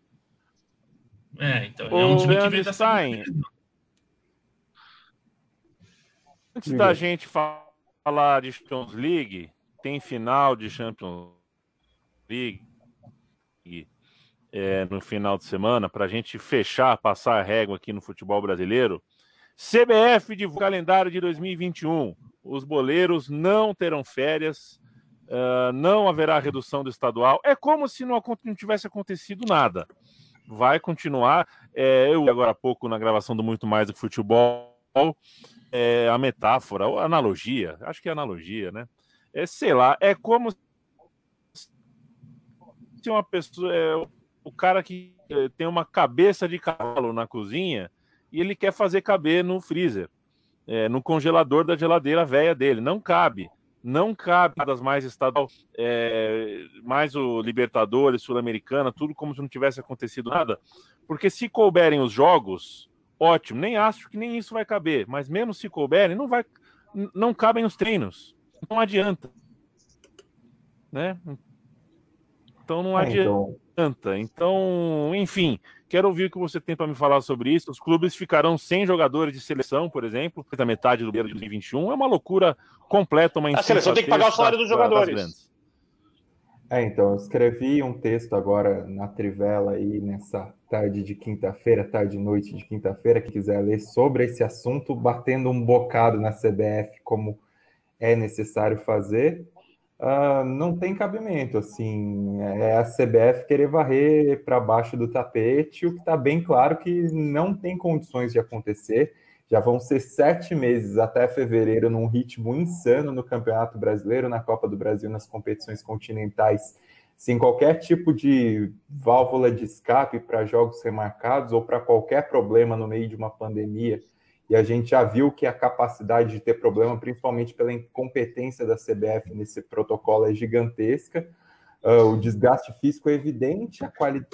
É, então é um time que veio dessa... Antes da gente falar de Champions League, tem final de Champions League é, no final de semana, para a gente fechar, passar a régua aqui no futebol brasileiro. CBF de calendário de 2021. Os boleiros não terão férias, uh, não haverá redução do estadual. É como se não, não tivesse acontecido nada. Vai continuar. É, eu, agora há pouco, na gravação do Muito Mais do Futebol, é, a metáfora, a analogia, acho que é analogia, né? É, sei lá, é como se uma pessoa. É, o cara que é, tem uma cabeça de cavalo na cozinha e ele quer fazer caber no freezer, é, no congelador da geladeira velha dele. Não cabe. Não cabe das mais estadual, é, mais o Libertadores, Sul-Americana, tudo como se não tivesse acontecido nada. Porque se couberem os jogos, ótimo. Nem acho que nem isso vai caber, mas mesmo se couberem, não vai, não cabem os treinos. Não adianta, né? Então não é, então. adianta. Então, enfim, quero ouvir o que você tem para me falar sobre isso. Os clubes ficarão sem jogadores de seleção, por exemplo, da metade do ano de 2021. É uma loucura completa, uma A seleção tem que pagar o salário dos jogadores. É, então, eu escrevi um texto agora na Trivela aí nessa tarde de quinta-feira, tarde e noite de quinta-feira, que quiser ler sobre esse assunto, batendo um bocado na CBF como é necessário fazer uh, não tem cabimento. Assim, é a CBF querer varrer para baixo do tapete, o que está bem claro que não tem condições de acontecer. Já vão ser sete meses até fevereiro num ritmo insano no Campeonato Brasileiro, na Copa do Brasil, nas competições continentais, sem qualquer tipo de válvula de escape para jogos remarcados ou para qualquer problema no meio de uma pandemia e a gente já viu que a capacidade de ter problema, principalmente pela incompetência da CBF nesse protocolo, é gigantesca. Uh, o desgaste físico é evidente, a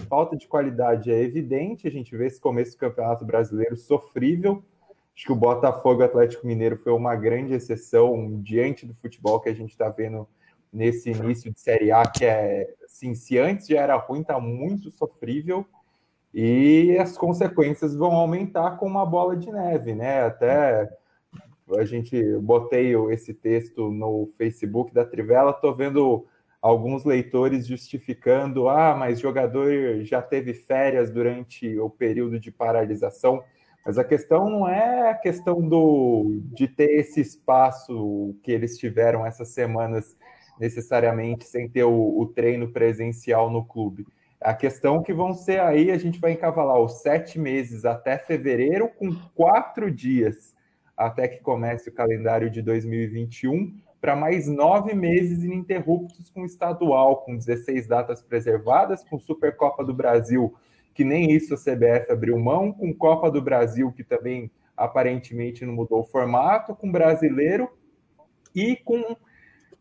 falta de qualidade é evidente. A gente vê esse começo do Campeonato Brasileiro sofrível. Acho que o Botafogo Atlético Mineiro foi uma grande exceção diante do futebol que a gente está vendo nesse início de Série A, que é, assim, se antes já era ruim, está muito sofrível e as consequências vão aumentar com uma bola de neve, né? Até a gente botei esse texto no Facebook da Trivela, tô vendo alguns leitores justificando, ah, mas jogador já teve férias durante o período de paralisação. Mas a questão não é a questão do de ter esse espaço que eles tiveram essas semanas necessariamente sem ter o, o treino presencial no clube. A questão que vão ser aí, a gente vai encavalar os sete meses até fevereiro, com quatro dias até que comece o calendário de 2021, para mais nove meses ininterruptos com estadual, com 16 datas preservadas, com Supercopa do Brasil, que nem isso a CBF abriu mão, com Copa do Brasil, que também aparentemente não mudou o formato, com brasileiro e com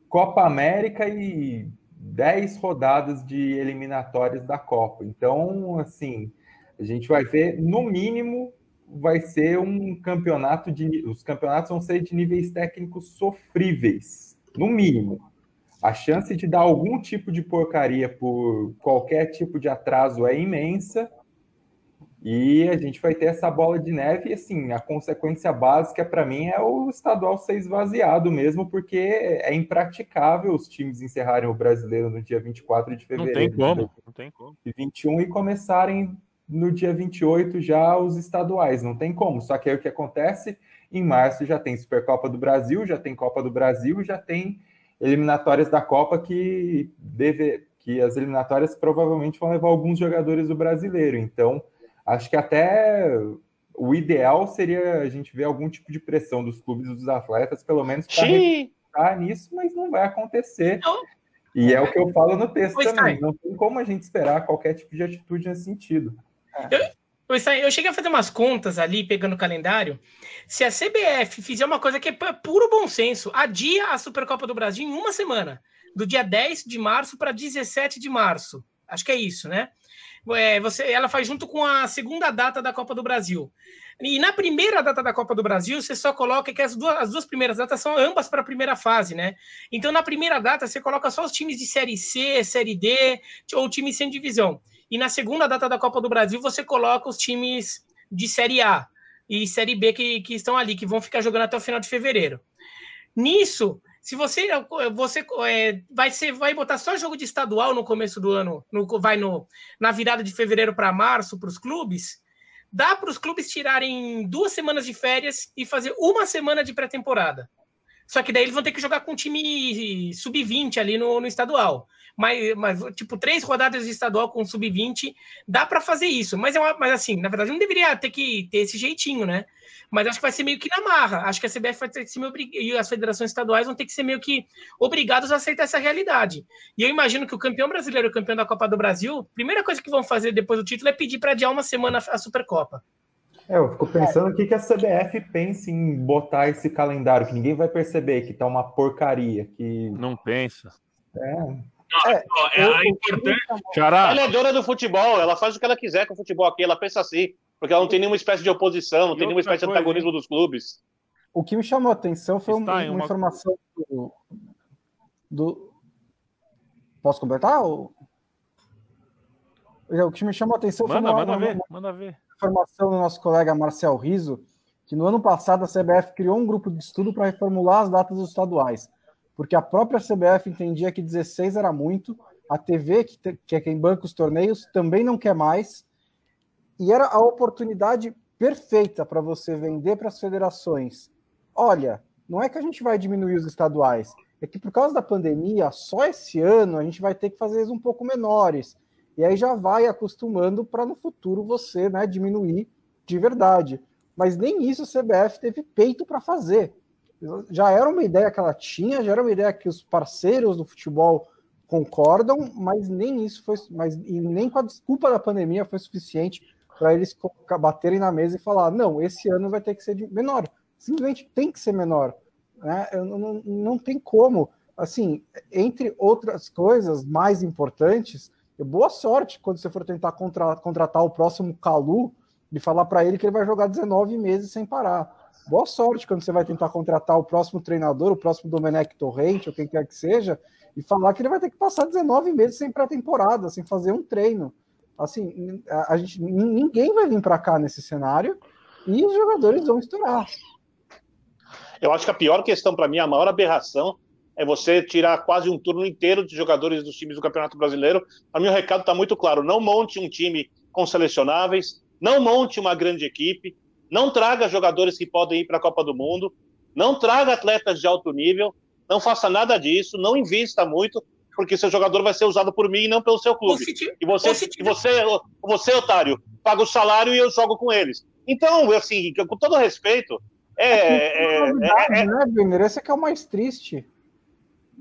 Copa América e 10 rodadas de eliminatórias da Copa. Então, assim, a gente vai ver, no mínimo, vai ser um campeonato de. Os campeonatos vão ser de níveis técnicos sofríveis, no mínimo. A chance de dar algum tipo de porcaria por qualquer tipo de atraso é imensa. E a gente vai ter essa bola de neve, e assim, a consequência básica para mim é o estadual ser esvaziado mesmo, porque é impraticável os times encerrarem o brasileiro no dia 24 de fevereiro. Não tem como, não tem como. E 21 e começarem no dia 28 já os estaduais, não tem como. Só que aí o que acontece? Em março já tem Supercopa do Brasil, já tem Copa do Brasil, já tem eliminatórias da Copa que deve que as eliminatórias provavelmente vão levar alguns jogadores do brasileiro. Então, Acho que até o ideal seria a gente ver algum tipo de pressão dos clubes e dos atletas, pelo menos para nisso, mas não vai acontecer. Não. E é o que eu falo no texto pois também. Tá. Não tem como a gente esperar qualquer tipo de atitude nesse sentido. Eu, eu cheguei a fazer umas contas ali, pegando o calendário. Se a CBF fizer uma coisa que é puro bom senso, adia a Supercopa do Brasil em uma semana, do dia 10 de março para 17 de março. Acho que é isso, né? É, você, ela faz junto com a segunda data da Copa do Brasil. E na primeira data da Copa do Brasil, você só coloca que as duas, as duas primeiras datas são ambas para a primeira fase, né? Então, na primeira data, você coloca só os times de Série C, Série D, ou times sem divisão. E na segunda data da Copa do Brasil, você coloca os times de Série A e Série B que, que estão ali, que vão ficar jogando até o final de fevereiro. Nisso, se você você é, vai ser vai botar só jogo de estadual no começo do ano, no, vai no, na virada de fevereiro para março para os clubes, dá para os clubes tirarem duas semanas de férias e fazer uma semana de pré-temporada. Só que daí eles vão ter que jogar com um time sub-20 ali no, no estadual. Mas, mas, tipo, três rodadas de estadual com sub-20, dá para fazer isso. Mas, é uma, mas, assim, na verdade, não deveria ter que ter esse jeitinho, né? Mas acho que vai ser meio que na marra. Acho que a CBF vai ter que ser meio, e as federações estaduais vão ter que ser meio que obrigados a aceitar essa realidade. E eu imagino que o campeão brasileiro e o campeão da Copa do Brasil, primeira coisa que vão fazer depois do título é pedir para adiar uma semana a Supercopa. É, eu fico pensando aqui que a CBF pense em botar esse calendário, que ninguém vai perceber que tá uma porcaria. Que... Não pensa. É. É, é, é importante. Ela é dona do futebol, ela faz o que ela quiser com o futebol aqui, ela pensa assim. Porque ela não tem nenhuma espécie de oposição, não e tem nenhuma espécie coisa, de antagonismo hein? dos clubes. O que me chamou a atenção foi uma, uma, informação do, do, Posso completar? O que me chamou a atenção manda, foi uma, manda ver, manda ver. informação do nosso colega Marcel Riso, que no ano passado a CBF criou um grupo de estudo para reformular as datas dos estaduais, porque a própria CBF entendia que 16 era muito, a TV, que, que é quem banca os torneios, também não quer mais, e era a oportunidade perfeita para você vender para as federações. Olha, não é que a gente vai diminuir os estaduais, é que por causa da pandemia, só esse ano a gente vai ter que fazer eles um pouco menores. E aí já vai acostumando para no futuro você né, diminuir de verdade. Mas nem isso a CBF teve peito para fazer. Já era uma ideia que ela tinha, já era uma ideia que os parceiros do futebol concordam, mas nem isso foi, mas e nem com a desculpa da pandemia foi suficiente para eles baterem na mesa e falar: não, esse ano vai ter que ser menor. Simplesmente tem que ser menor. Né? Não, não tem como. Assim, entre outras coisas mais importantes, boa sorte quando você for tentar contra, contratar o próximo Calu de falar para ele que ele vai jogar 19 meses sem parar. Boa sorte quando você vai tentar contratar o próximo treinador, o próximo Domenech Torrente, ou quem quer que seja, e falar que ele vai ter que passar 19 meses sem pré-temporada, sem fazer um treino assim, a, gente, ninguém vai vir para cá nesse cenário e os jogadores vão estourar. Eu acho que a pior questão para mim, a maior aberração, é você tirar quase um turno inteiro de jogadores dos times do Campeonato Brasileiro. Para mim, o recado está muito claro: não monte um time com selecionáveis, não monte uma grande equipe, não traga jogadores que podem ir para a Copa do Mundo, não traga atletas de alto nível, não faça nada disso, não invista muito, porque seu jogador vai ser usado por mim e não pelo seu clube. E você, e você, você, otário, paga o salário e eu jogo com eles. Então, assim, com todo respeito, é. é, é, é, é né, Esse que é o mais triste.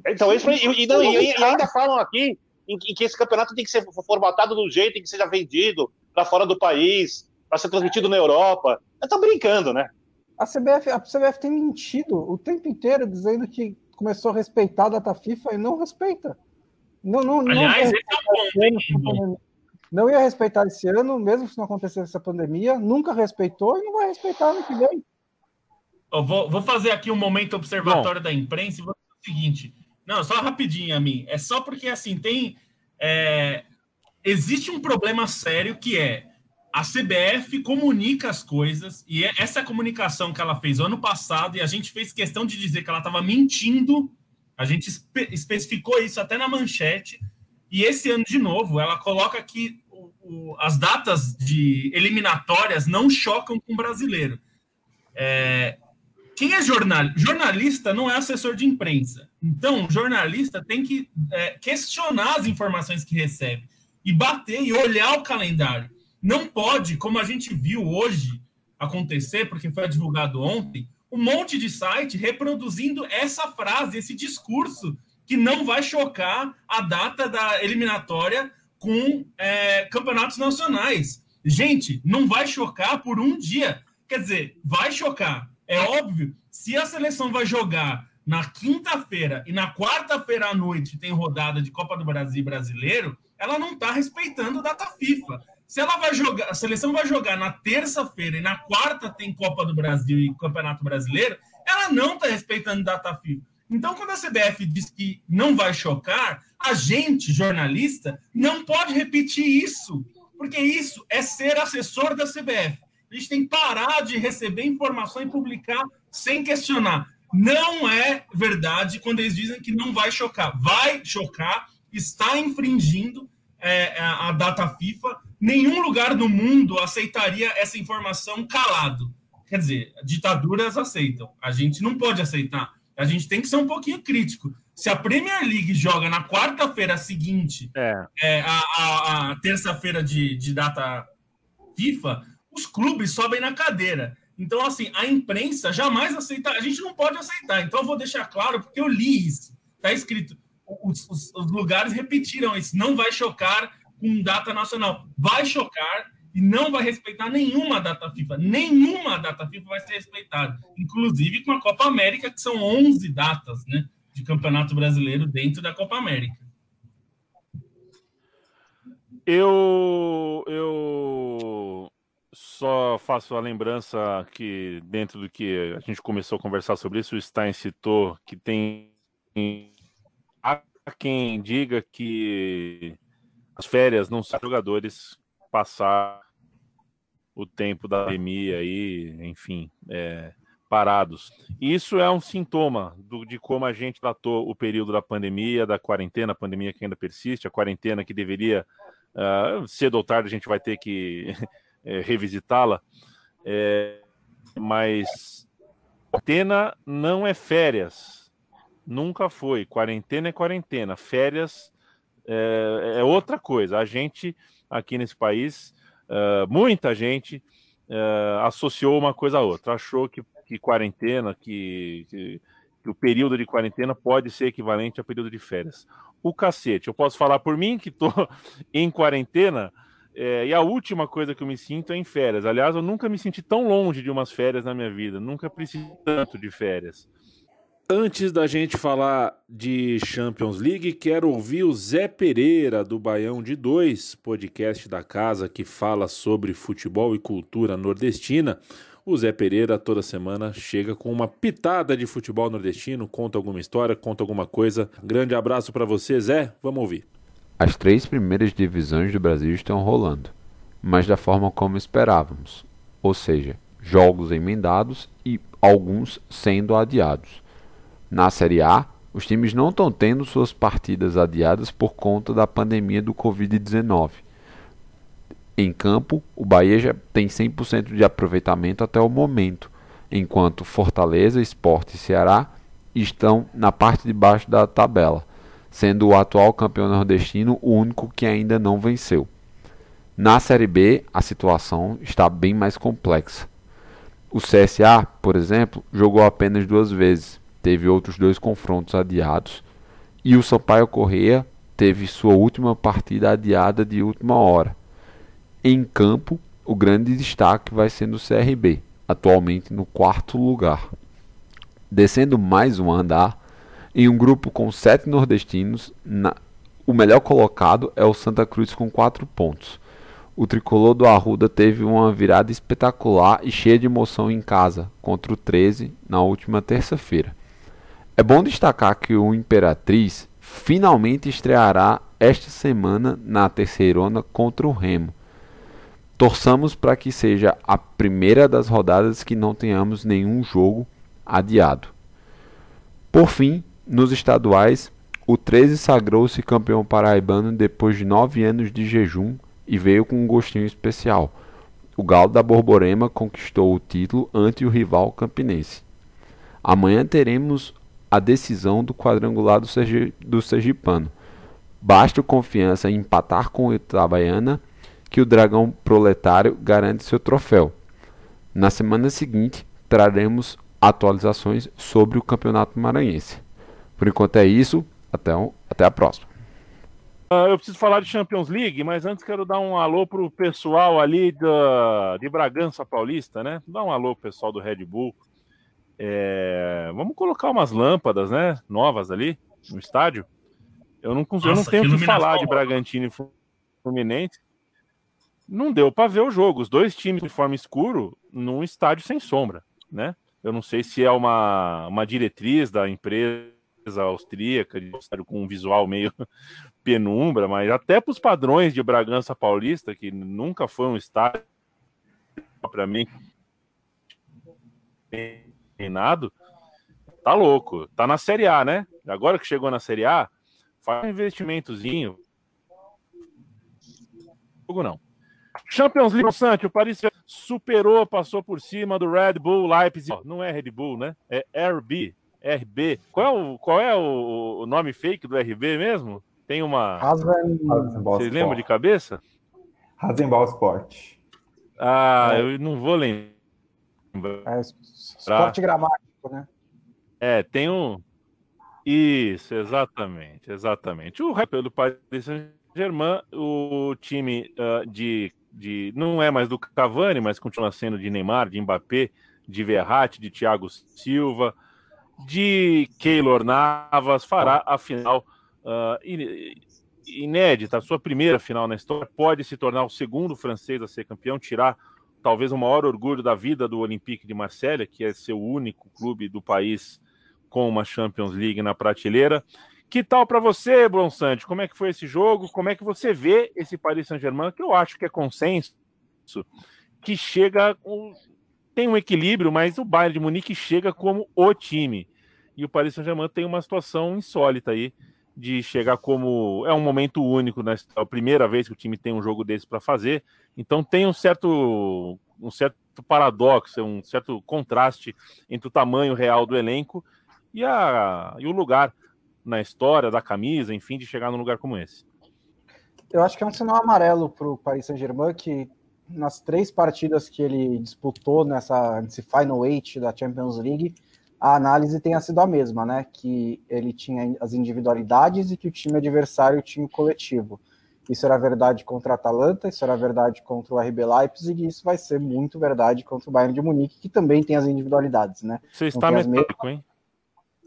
Então, isso, e, e, não, e, e ainda falam aqui em, em, que esse campeonato tem que ser formatado do jeito em que seja vendido para fora do país, para ser transmitido na Europa. Tá brincando, né? A CBF, a CBF tem mentido o tempo inteiro dizendo que começou a respeitar a data FIFA e não respeita. Não, não, Aliás, não, não ia respeitar esse ano, mesmo se não acontecesse essa pandemia, nunca respeitou e não vai respeitar no que vem. Eu vou, vou fazer aqui um momento observatório Bom. da imprensa e vou dizer o seguinte: não, só rapidinho, a mim. É só porque assim tem. É, existe um problema sério que é a CBF comunica as coisas e é essa comunicação que ela fez ano passado e a gente fez questão de dizer que ela estava mentindo. A gente espe especificou isso até na manchete. E esse ano, de novo, ela coloca que o, o, as datas de eliminatórias não chocam com o brasileiro. É, quem é jornal, jornalista não é assessor de imprensa. Então, jornalista tem que é, questionar as informações que recebe e bater e olhar o calendário. Não pode, como a gente viu hoje acontecer, porque foi divulgado ontem, um monte de site reproduzindo essa frase, esse discurso, que não vai chocar a data da eliminatória com é, campeonatos nacionais. Gente, não vai chocar por um dia. Quer dizer, vai chocar, é óbvio, se a seleção vai jogar na quinta-feira e na quarta-feira à noite tem rodada de Copa do Brasil brasileiro, ela não está respeitando data FIFA. Se ela vai jogar, a seleção vai jogar na terça-feira e na quarta tem Copa do Brasil e Campeonato Brasileiro, ela não está respeitando data FIFA. Então, quando a CBF diz que não vai chocar, a gente, jornalista, não pode repetir isso, porque isso é ser assessor da CBF. A gente tem que parar de receber informação e publicar sem questionar. Não é verdade quando eles dizem que não vai chocar. Vai chocar, está infringindo é, a data FIFA. Nenhum lugar do mundo aceitaria essa informação calado. Quer dizer, ditaduras aceitam. A gente não pode aceitar. A gente tem que ser um pouquinho crítico. Se a Premier League joga na quarta-feira seguinte, é. É, a, a, a terça-feira de, de data FIFA, os clubes sobem na cadeira. Então, assim, a imprensa jamais aceita, a gente não pode aceitar. Então, eu vou deixar claro, porque eu li isso. Está escrito, os, os, os, lugares repetiram isso. Não vai chocar com data nacional. Vai chocar e não vai respeitar nenhuma data FIFA. Nenhuma data FIFA vai ser respeitada. Inclusive com a Copa América, que são 11 datas né, de Campeonato Brasileiro dentro da Copa América. Eu, eu só faço a lembrança que, dentro do que a gente começou a conversar sobre isso, o Stein citou que tem. Há quem diga que as férias não são jogadores passar o tempo da pandemia aí, enfim, é, parados. Isso é um sintoma do, de como a gente tratou o período da pandemia, da quarentena, a pandemia que ainda persiste, a quarentena que deveria, uh, cedo ou tarde, a gente vai ter que é, revisitá-la, é, mas quarentena não é férias, nunca foi. Quarentena é quarentena, férias é, é outra coisa. A gente aqui nesse país, uh, muita gente uh, associou uma coisa a outra, achou que, que quarentena, que, que, que o período de quarentena pode ser equivalente ao período de férias. O cacete, eu posso falar por mim que estou em quarentena é, e a última coisa que eu me sinto é em férias. Aliás, eu nunca me senti tão longe de umas férias na minha vida. Nunca precisei tanto de férias. Antes da gente falar de Champions League, quero ouvir o Zé Pereira, do Baião de Dois, podcast da casa que fala sobre futebol e cultura nordestina. O Zé Pereira, toda semana, chega com uma pitada de futebol nordestino, conta alguma história, conta alguma coisa. Grande abraço para você, Zé. Vamos ouvir. As três primeiras divisões do Brasil estão rolando, mas da forma como esperávamos, ou seja, jogos emendados e alguns sendo adiados. Na Série A, os times não estão tendo suas partidas adiadas por conta da pandemia do Covid-19. Em campo, o Bahia já tem 100% de aproveitamento até o momento, enquanto Fortaleza, Sport e Ceará estão na parte de baixo da tabela, sendo o atual campeão nordestino o único que ainda não venceu. Na Série B, a situação está bem mais complexa. O CSA, por exemplo, jogou apenas duas vezes, teve outros dois confrontos adiados, e o Sampaio Correia teve sua última partida adiada de última hora. Em campo, o grande destaque vai ser no CRB, atualmente no quarto lugar. Descendo mais um andar, em um grupo com sete nordestinos, na... o melhor colocado é o Santa Cruz com quatro pontos o tricolor do Arruda teve uma virada espetacular e cheia de emoção em casa contra o 13 na última terça-feira. É bom destacar que o Imperatriz finalmente estreará esta semana na terceirona contra o Remo. Torçamos para que seja a primeira das rodadas que não tenhamos nenhum jogo adiado. Por fim, nos estaduais, o 13 sagrou-se campeão paraibano depois de nove anos de jejum e veio com um gostinho especial. O Galo da Borborema conquistou o título ante o rival campinense. Amanhã teremos a decisão do quadrangular do, Sergi do Sergipano. Basta confiança em empatar com o Itabaiana que o Dragão Proletário garante seu troféu. Na semana seguinte, traremos atualizações sobre o Campeonato Maranhense. Por enquanto é isso, até, até a próxima. Uh, eu preciso falar de Champions League, mas antes quero dar um alô pro pessoal ali da, de Bragança Paulista, né? Dá um alô pro pessoal do Red Bull. É, vamos colocar umas lâmpadas, né? Novas ali no estádio. Eu não, Nossa, eu não tenho o que falar de Bragantino e Fluminense. Não deu para ver o jogo. Os dois times de forma escuro num estádio sem sombra, né? Eu não sei se é uma, uma diretriz da empresa austríaca, de estádio com um visual meio penumbra, mas até para os padrões de Bragança Paulista, que nunca foi um estádio propriamente treinado, tá louco. Tá na Série A, né? Agora que chegou na Série A, faz um investimentozinho. Jogo não. Champions League Santos, o Paris superou, passou por cima do Red Bull Leipzig. Não é Red Bull, né? É RB. RB. Qual é o, qual é o nome fake do RB mesmo? Tem uma. Vocês lembram de cabeça? Rasenball Sport. Ah, é. eu não vou lembrar. É, esporte gramático, né? É, tem um. Isso, exatamente, exatamente. O rap do Paris Saint-Germain, o time uh, de, de. Não é mais do Cavani, mas continua sendo de Neymar, de Mbappé, de Verratti, de Thiago Silva, de Keylor Navas, fará a final uh, inédita, a sua primeira final na história, pode se tornar o segundo francês a ser campeão, tirar talvez o maior orgulho da vida do Olympique de Marselha, que é seu único clube do país com uma Champions League na prateleira. Que tal para você, Bronsante? Como é que foi esse jogo? Como é que você vê esse Paris Saint-Germain, que eu acho que é consenso, que chega tem um equilíbrio, mas o Bayern de Munique chega como o time. E o Paris Saint-Germain tem uma situação insólita aí de chegar como é um momento único, né? É a primeira vez que o time tem um jogo desse para fazer, então tem um certo um certo paradoxo, um certo contraste entre o tamanho real do elenco e, a, e o lugar na história da camisa, enfim, de chegar num lugar como esse. Eu acho que é um sinal amarelo para o Paris Saint-Germain que nas três partidas que ele disputou nessa nesse final eight da Champions League, a análise tenha sido a mesma, né? Que ele tinha as individualidades e que o time adversário tinha o coletivo. Isso era verdade contra a Atalanta, isso era verdade contra o RB Leipzig, e isso vai ser muito verdade contra o Bayern de Munique, que também tem as individualidades, né? Você está metódico, hein?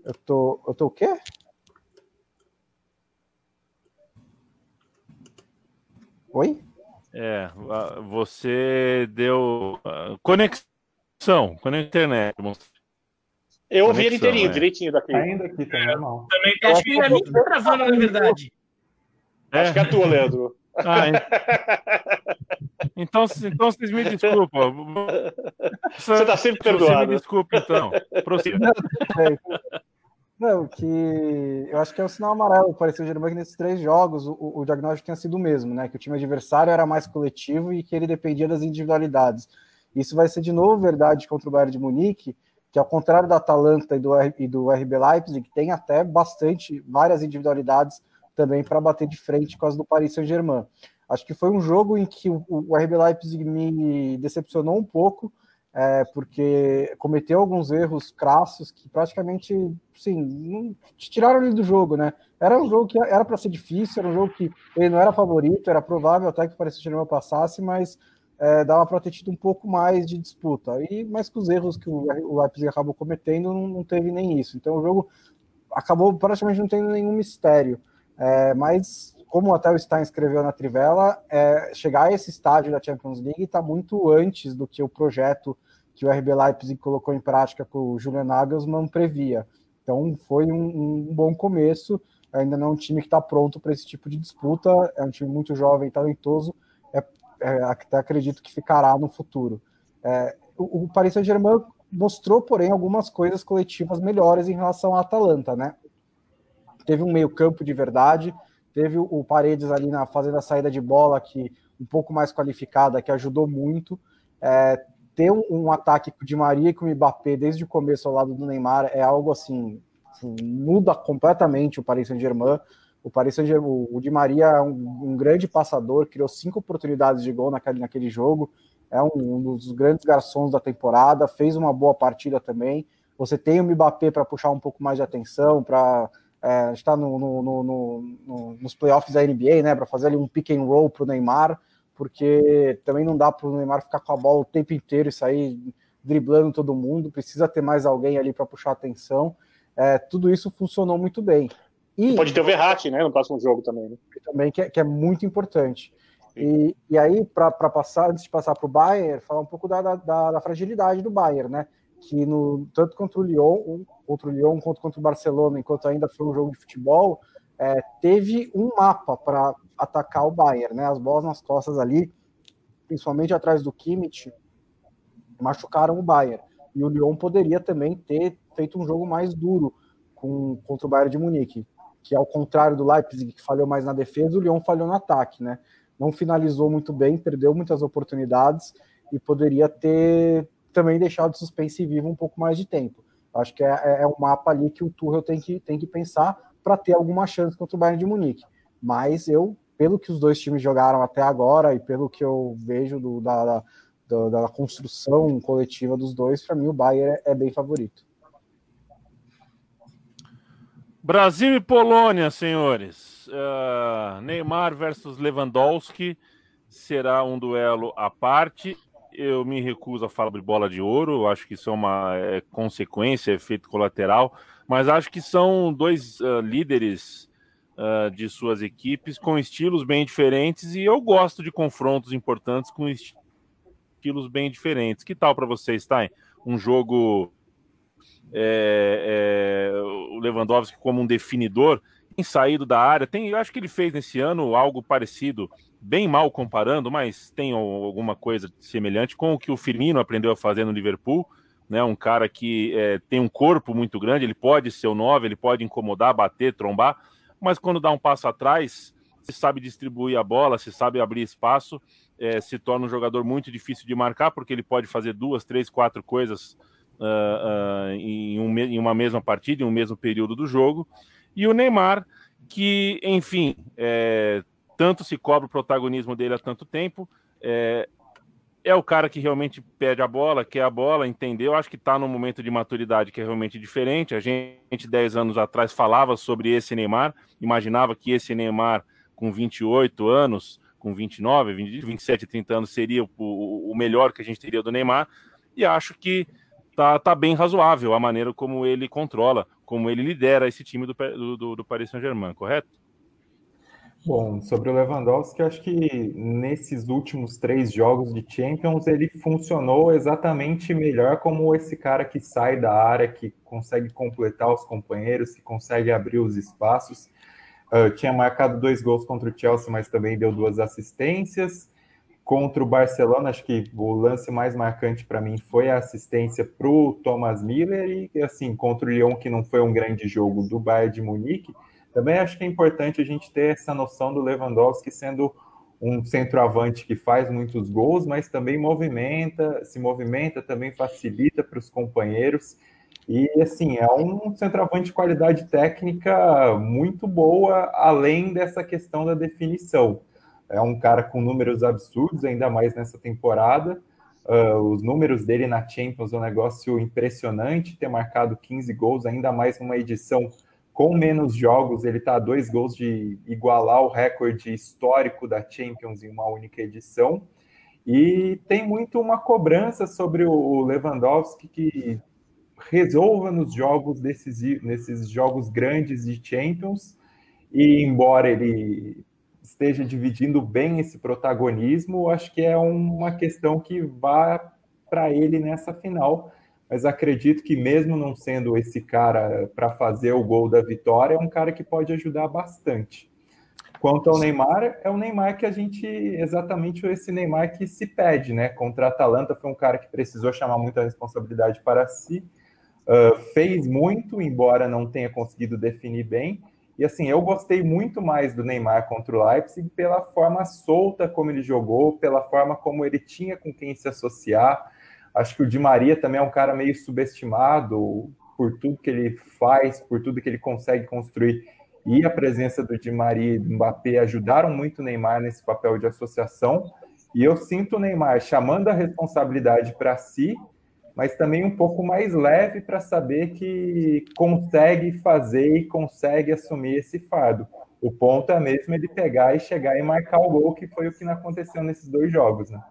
Eu tô, eu tô o quê? Oi? É, você deu conexão, conexão internet. Eu ouvi ele inteirinho, é. direitinho daqui. Ainda aqui, tá normal. Também tô acho que é que tá travando, na verdade. É. Acho que é a tua, Leandro. Ah, então, então vocês me desculpam. Você tá sempre perdoado. Você me desculpa, então. Prossiga. Não, que eu acho que é o sinal amarelo. Pareceu Germain que nesses três jogos o, o diagnóstico tinha sido o mesmo, né? Que o time adversário era mais coletivo e que ele dependia das individualidades. Isso vai ser de novo verdade contra o Bayern de Munique, que ao contrário da Atalanta e do, e do RB Leipzig, tem até bastante, várias individualidades também para bater de frente com as do Paris Saint-Germain. Acho que foi um jogo em que o, o RB Leipzig me decepcionou um pouco, é, porque cometeu alguns erros crassos que praticamente, sim, tiraram ele do jogo, né? Era um jogo que era para ser difícil, era um jogo que ele não era favorito, era provável até que o Paris Saint-Germain passasse, mas é, dava para ter tido um pouco mais de disputa. E mas com os erros que o, Leipzig acabou cometendo, não, não, teve nem isso. Então o jogo acabou praticamente não tendo nenhum mistério. É, mas como até o Stein escreveu na Trivela, é, chegar a esse estágio da Champions League está muito antes do que o projeto que o RB Leipzig colocou em prática com o Julian Nagelsmann previa. Então foi um, um bom começo. Ainda não é um time que está pronto para esse tipo de disputa. É um time muito jovem, talentoso. É, até acredito que ficará no futuro. É, o, o Paris Saint-Germain mostrou, porém, algumas coisas coletivas melhores em relação à Atalanta, né? Teve um meio campo de verdade, Teve o Paredes ali na fazendo a saída de bola que um pouco mais qualificada, que ajudou muito. É, ter um, um ataque de Maria e com o Mbappé desde o começo ao lado do Neymar é algo assim, assim muda completamente o Paris Saint-Germain. O Paris Saint-Germain, o Di Maria é um, um, grande passador, criou cinco oportunidades de gol naquele, naquele jogo. É um, um dos grandes garçons da temporada, fez uma boa partida também. Você tem o Mbappé para puxar um pouco mais de atenção, para é, está no, no, no, nos playoffs da NBA, né, para fazer ali um pick and roll para o Neymar, porque também não dá para o Neymar ficar com a bola o tempo inteiro e sair driblando todo mundo, precisa ter mais alguém ali para puxar atenção. É, tudo isso funcionou muito bem. E pode ter o Verratti, né, no próximo jogo também. Né? Também que é, que é muito importante. E, e aí, para passar, antes de passar para o Bayern, falar um pouco da, da, da, fragilidade do Bayern, né? Que no, tanto contra o Lyon, contra o Lyon quanto contra o Barcelona, enquanto ainda foi um jogo de futebol, é, teve um mapa para atacar o Bayern, né? As bolas nas costas ali, principalmente atrás do Kimmich, machucaram o Bayern. E o Lyon poderia também ter feito um jogo mais duro com, contra o Bayern de Munique, que ao contrário do Leipzig, que falhou mais na defesa, o Lyon falhou no ataque, né? Não finalizou muito bem, perdeu muitas oportunidades e poderia ter também deixado o suspense vivo um pouco mais de tempo. Acho que é, é, é um mapa ali que o Tuchel tem que, tem que pensar para ter alguma chance contra o Bayern de Munique. Mas eu, pelo que os dois times jogaram até agora e pelo que eu vejo do, da, da, da, construção coletiva dos dois, para mim o Bayern é, é bem favorito. Brasil e Polônia, senhores. Uh, Neymar versus Lewandowski será um duelo à parte eu me recuso a falar de bola de ouro, acho que isso é uma é, consequência, efeito colateral, mas acho que são dois uh, líderes uh, de suas equipes com estilos bem diferentes e eu gosto de confrontos importantes com estilos bem diferentes. Que tal para vocês, Stein? Um jogo é, é, o Lewandowski como um definidor, tem saído da área, tem, eu acho que ele fez nesse ano algo parecido bem mal comparando, mas tem alguma coisa semelhante com o que o Firmino aprendeu a fazer no Liverpool, né? Um cara que é, tem um corpo muito grande, ele pode ser o 9, ele pode incomodar, bater, trombar, mas quando dá um passo atrás, se sabe distribuir a bola, se sabe abrir espaço, é, se torna um jogador muito difícil de marcar, porque ele pode fazer duas, três, quatro coisas uh, em, um, em uma mesma partida, em um mesmo período do jogo. E o Neymar, que, enfim, é, tanto se cobra o protagonismo dele há tanto tempo. É, é o cara que realmente pede a bola, quer a bola, entendeu? Acho que está num momento de maturidade que é realmente diferente. A gente, 10 anos atrás, falava sobre esse Neymar, imaginava que esse Neymar, com 28 anos, com 29, 20, 27, 30 anos, seria o, o melhor que a gente teria do Neymar. E acho que tá, tá bem razoável a maneira como ele controla, como ele lidera esse time do, do, do Paris Saint-Germain, correto? Bom, sobre o Lewandowski, acho que nesses últimos três jogos de Champions ele funcionou exatamente melhor como esse cara que sai da área, que consegue completar os companheiros, que consegue abrir os espaços. Uh, tinha marcado dois gols contra o Chelsea, mas também deu duas assistências. Contra o Barcelona, acho que o lance mais marcante para mim foi a assistência para o Thomas Miller e assim contra o Lyon que não foi um grande jogo do Bayern de Munique. Também acho que é importante a gente ter essa noção do Lewandowski sendo um centroavante que faz muitos gols, mas também movimenta, se movimenta, também facilita para os companheiros. E assim, é um centroavante de qualidade técnica muito boa, além dessa questão da definição. É um cara com números absurdos, ainda mais nessa temporada. Uh, os números dele na Champions é um negócio impressionante, ter marcado 15 gols, ainda mais numa edição com menos jogos, ele está a dois gols de igualar o recorde histórico da Champions em uma única edição. E tem muito uma cobrança sobre o Lewandowski que resolva nos jogos decisivos, nesses jogos grandes de Champions. E embora ele esteja dividindo bem esse protagonismo, acho que é uma questão que vai para ele nessa final mas acredito que mesmo não sendo esse cara para fazer o gol da vitória, é um cara que pode ajudar bastante. Quanto ao Neymar, é o Neymar que a gente, exatamente esse Neymar que se pede, né? Contra a Atalanta foi um cara que precisou chamar muita responsabilidade para si, uh, fez muito, embora não tenha conseguido definir bem. E assim, eu gostei muito mais do Neymar contra o Leipzig pela forma solta como ele jogou, pela forma como ele tinha com quem se associar. Acho que o Di Maria também é um cara meio subestimado por tudo que ele faz, por tudo que ele consegue construir. E a presença do Di Maria e do Mbappé ajudaram muito o Neymar nesse papel de associação. E eu sinto o Neymar chamando a responsabilidade para si, mas também um pouco mais leve para saber que consegue fazer e consegue assumir esse fardo. O ponto é mesmo ele pegar e chegar e marcar o gol, que foi o que aconteceu nesses dois jogos, né?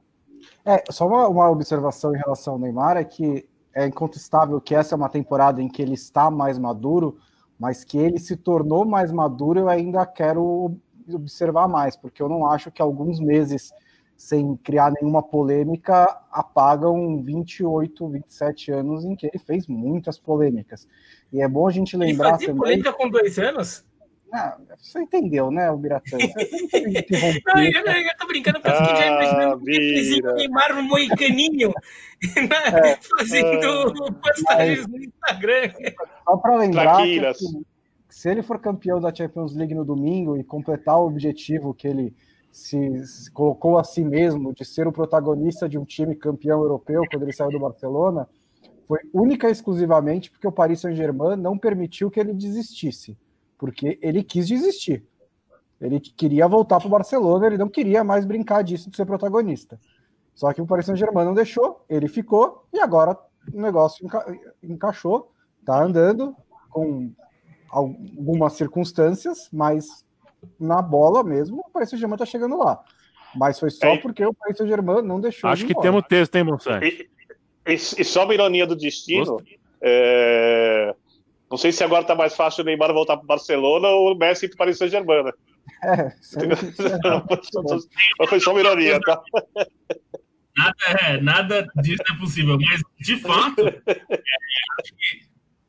É, só uma, uma, observação em relação ao Neymar é que é incontestável que essa é uma temporada em que ele está mais maduro, mas que ele se tornou mais maduro, eu ainda quero observar mais, porque eu não acho que alguns meses sem criar nenhuma polêmica apagam 28, 27 anos em que ele fez muitas polêmicas. E é bom a gente lembrar ele também. polêmica com dois anos? Ah, você entendeu, né, o Biratã? Não, eu, eu, eu tô brincando, porque ah, já imaginando o Neymar no moicaninho é, fazendo é, postagens no Instagram. Só para lembrar que, se ele for campeão da Champions League no domingo e completar o objetivo que ele se, se colocou a si mesmo de ser o protagonista de um time campeão europeu quando ele saiu do Barcelona, foi única e exclusivamente porque o Paris Saint-Germain não permitiu que ele desistisse porque ele quis desistir. Ele queria voltar para o Barcelona, ele não queria mais brincar disso de ser protagonista. Só que o Paris Saint-Germain não deixou, ele ficou e agora o negócio enca encaixou, tá andando com algumas circunstâncias, mas na bola mesmo, o Paris Saint-Germain tá chegando lá. Mas foi só é. porque o Paris Saint-Germain não deixou. Acho que temos texto, hein, Monsanto? E, e, e, só uma ironia do destino. É, não sei se agora está mais fácil o Neymar voltar para o Barcelona ou o Messi para o Paris Saint-Germain, né? É, foi só uma ironia, tá? Nada, é, nada disso é possível, mas de fato, é,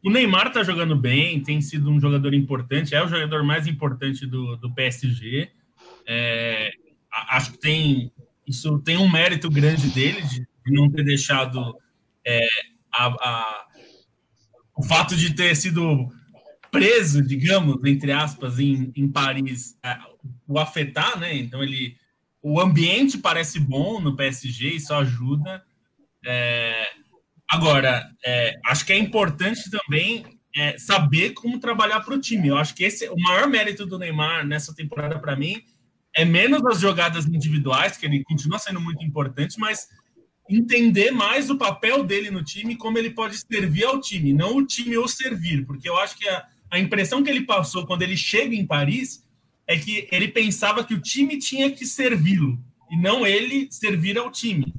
o Neymar está jogando bem, tem sido um jogador importante, é o jogador mais importante do, do PSG. É, acho que tem isso tem um mérito grande dele de não ter deixado é, a, a o fato de ter sido preso, digamos, entre aspas, em, em Paris, é, o afetar, né? Então ele, o ambiente parece bom no PSG, isso ajuda. É, agora, é, acho que é importante também é, saber como trabalhar para o time. Eu acho que esse o maior mérito do Neymar nessa temporada para mim é menos as jogadas individuais, que ele continua sendo muito importante, mas entender mais o papel dele no time, como ele pode servir ao time, não o time ou servir, porque eu acho que a, a impressão que ele passou quando ele chega em Paris é que ele pensava que o time tinha que servi-lo e não ele servir ao time.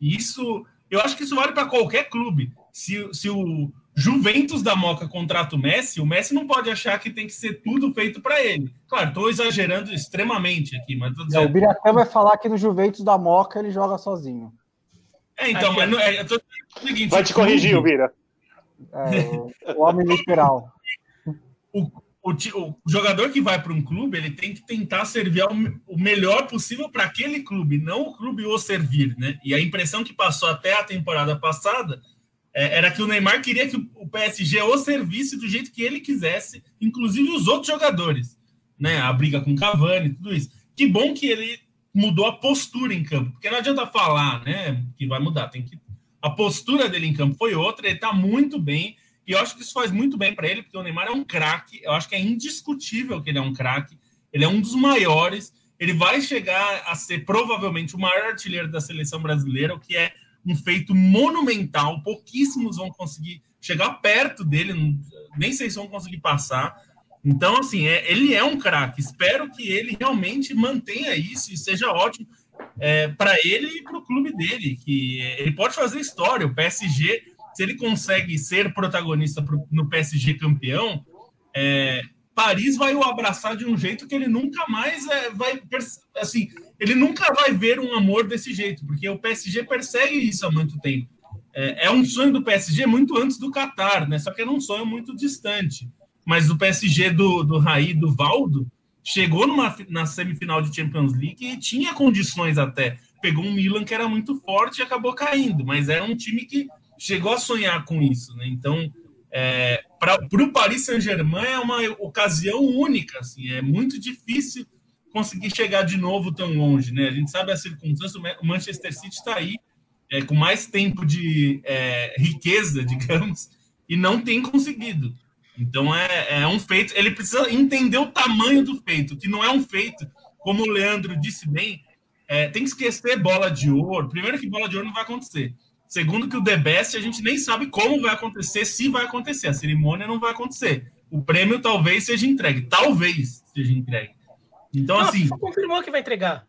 E isso, eu acho que isso vale para qualquer clube. Se, se o Juventus da Moca contrata o Messi, o Messi não pode achar que tem que ser tudo feito para ele. Claro, estou exagerando extremamente aqui, mas dizendo... é, o Biratã vai falar que no Juventus da Moca ele joga sozinho. É, então, mas não, é, eu tô o seguinte. Vai te corrigir, Vira. É, o, o homem literal. O, o, o, jogador que vai para um clube, ele tem que tentar servir ao, o melhor possível para aquele clube, não o clube o servir, né? E a impressão que passou até a temporada passada é, era que o Neymar queria que o PSG o servisse do jeito que ele quisesse, inclusive os outros jogadores, né? A briga com Cavani, tudo isso. Que bom que ele mudou a postura em campo, porque não adianta falar, né? Que vai mudar, tem que a postura dele em campo foi outra, ele está muito bem e eu acho que isso faz muito bem para ele, porque o Neymar é um craque. Eu acho que é indiscutível que ele é um craque. Ele é um dos maiores. Ele vai chegar a ser provavelmente o maior artilheiro da seleção brasileira, o que é um feito monumental. Pouquíssimos vão conseguir chegar perto dele, nem sei se vão conseguir passar. Então, assim, é, ele é um craque. Espero que ele realmente mantenha isso e seja ótimo é, para ele e para o clube dele. Que ele pode fazer história. O PSG se ele consegue ser protagonista pro, no PSG campeão, é, Paris vai o abraçar de um jeito que ele nunca mais é, vai assim, ele nunca vai ver um amor desse jeito, porque o PSG persegue isso há muito tempo. É, é um sonho do PSG muito antes do Qatar, né? Só que era um sonho muito distante. Mas o PSG do, do Raí, do Valdo, chegou numa, na semifinal de Champions League e tinha condições até. Pegou um Milan que era muito forte e acabou caindo, mas era um time que chegou a sonhar com isso, né? Então, é, para o Paris Saint-Germain é uma ocasião única, assim, é muito difícil conseguir chegar de novo tão longe, né? A gente sabe a circunstância, o Manchester City está aí é, com mais tempo de é, riqueza, digamos, e não tem conseguido. Então é, é um feito. Ele precisa entender o tamanho do feito, que não é um feito, como o Leandro disse bem, é, tem que esquecer bola de ouro. Primeiro que bola de ouro não vai acontecer. Segundo que o The Best, a gente nem sabe como vai acontecer, se vai acontecer. A cerimônia não vai acontecer. O prêmio talvez seja entregue. Talvez seja entregue. Então, não, assim. confirmou que vai entregar.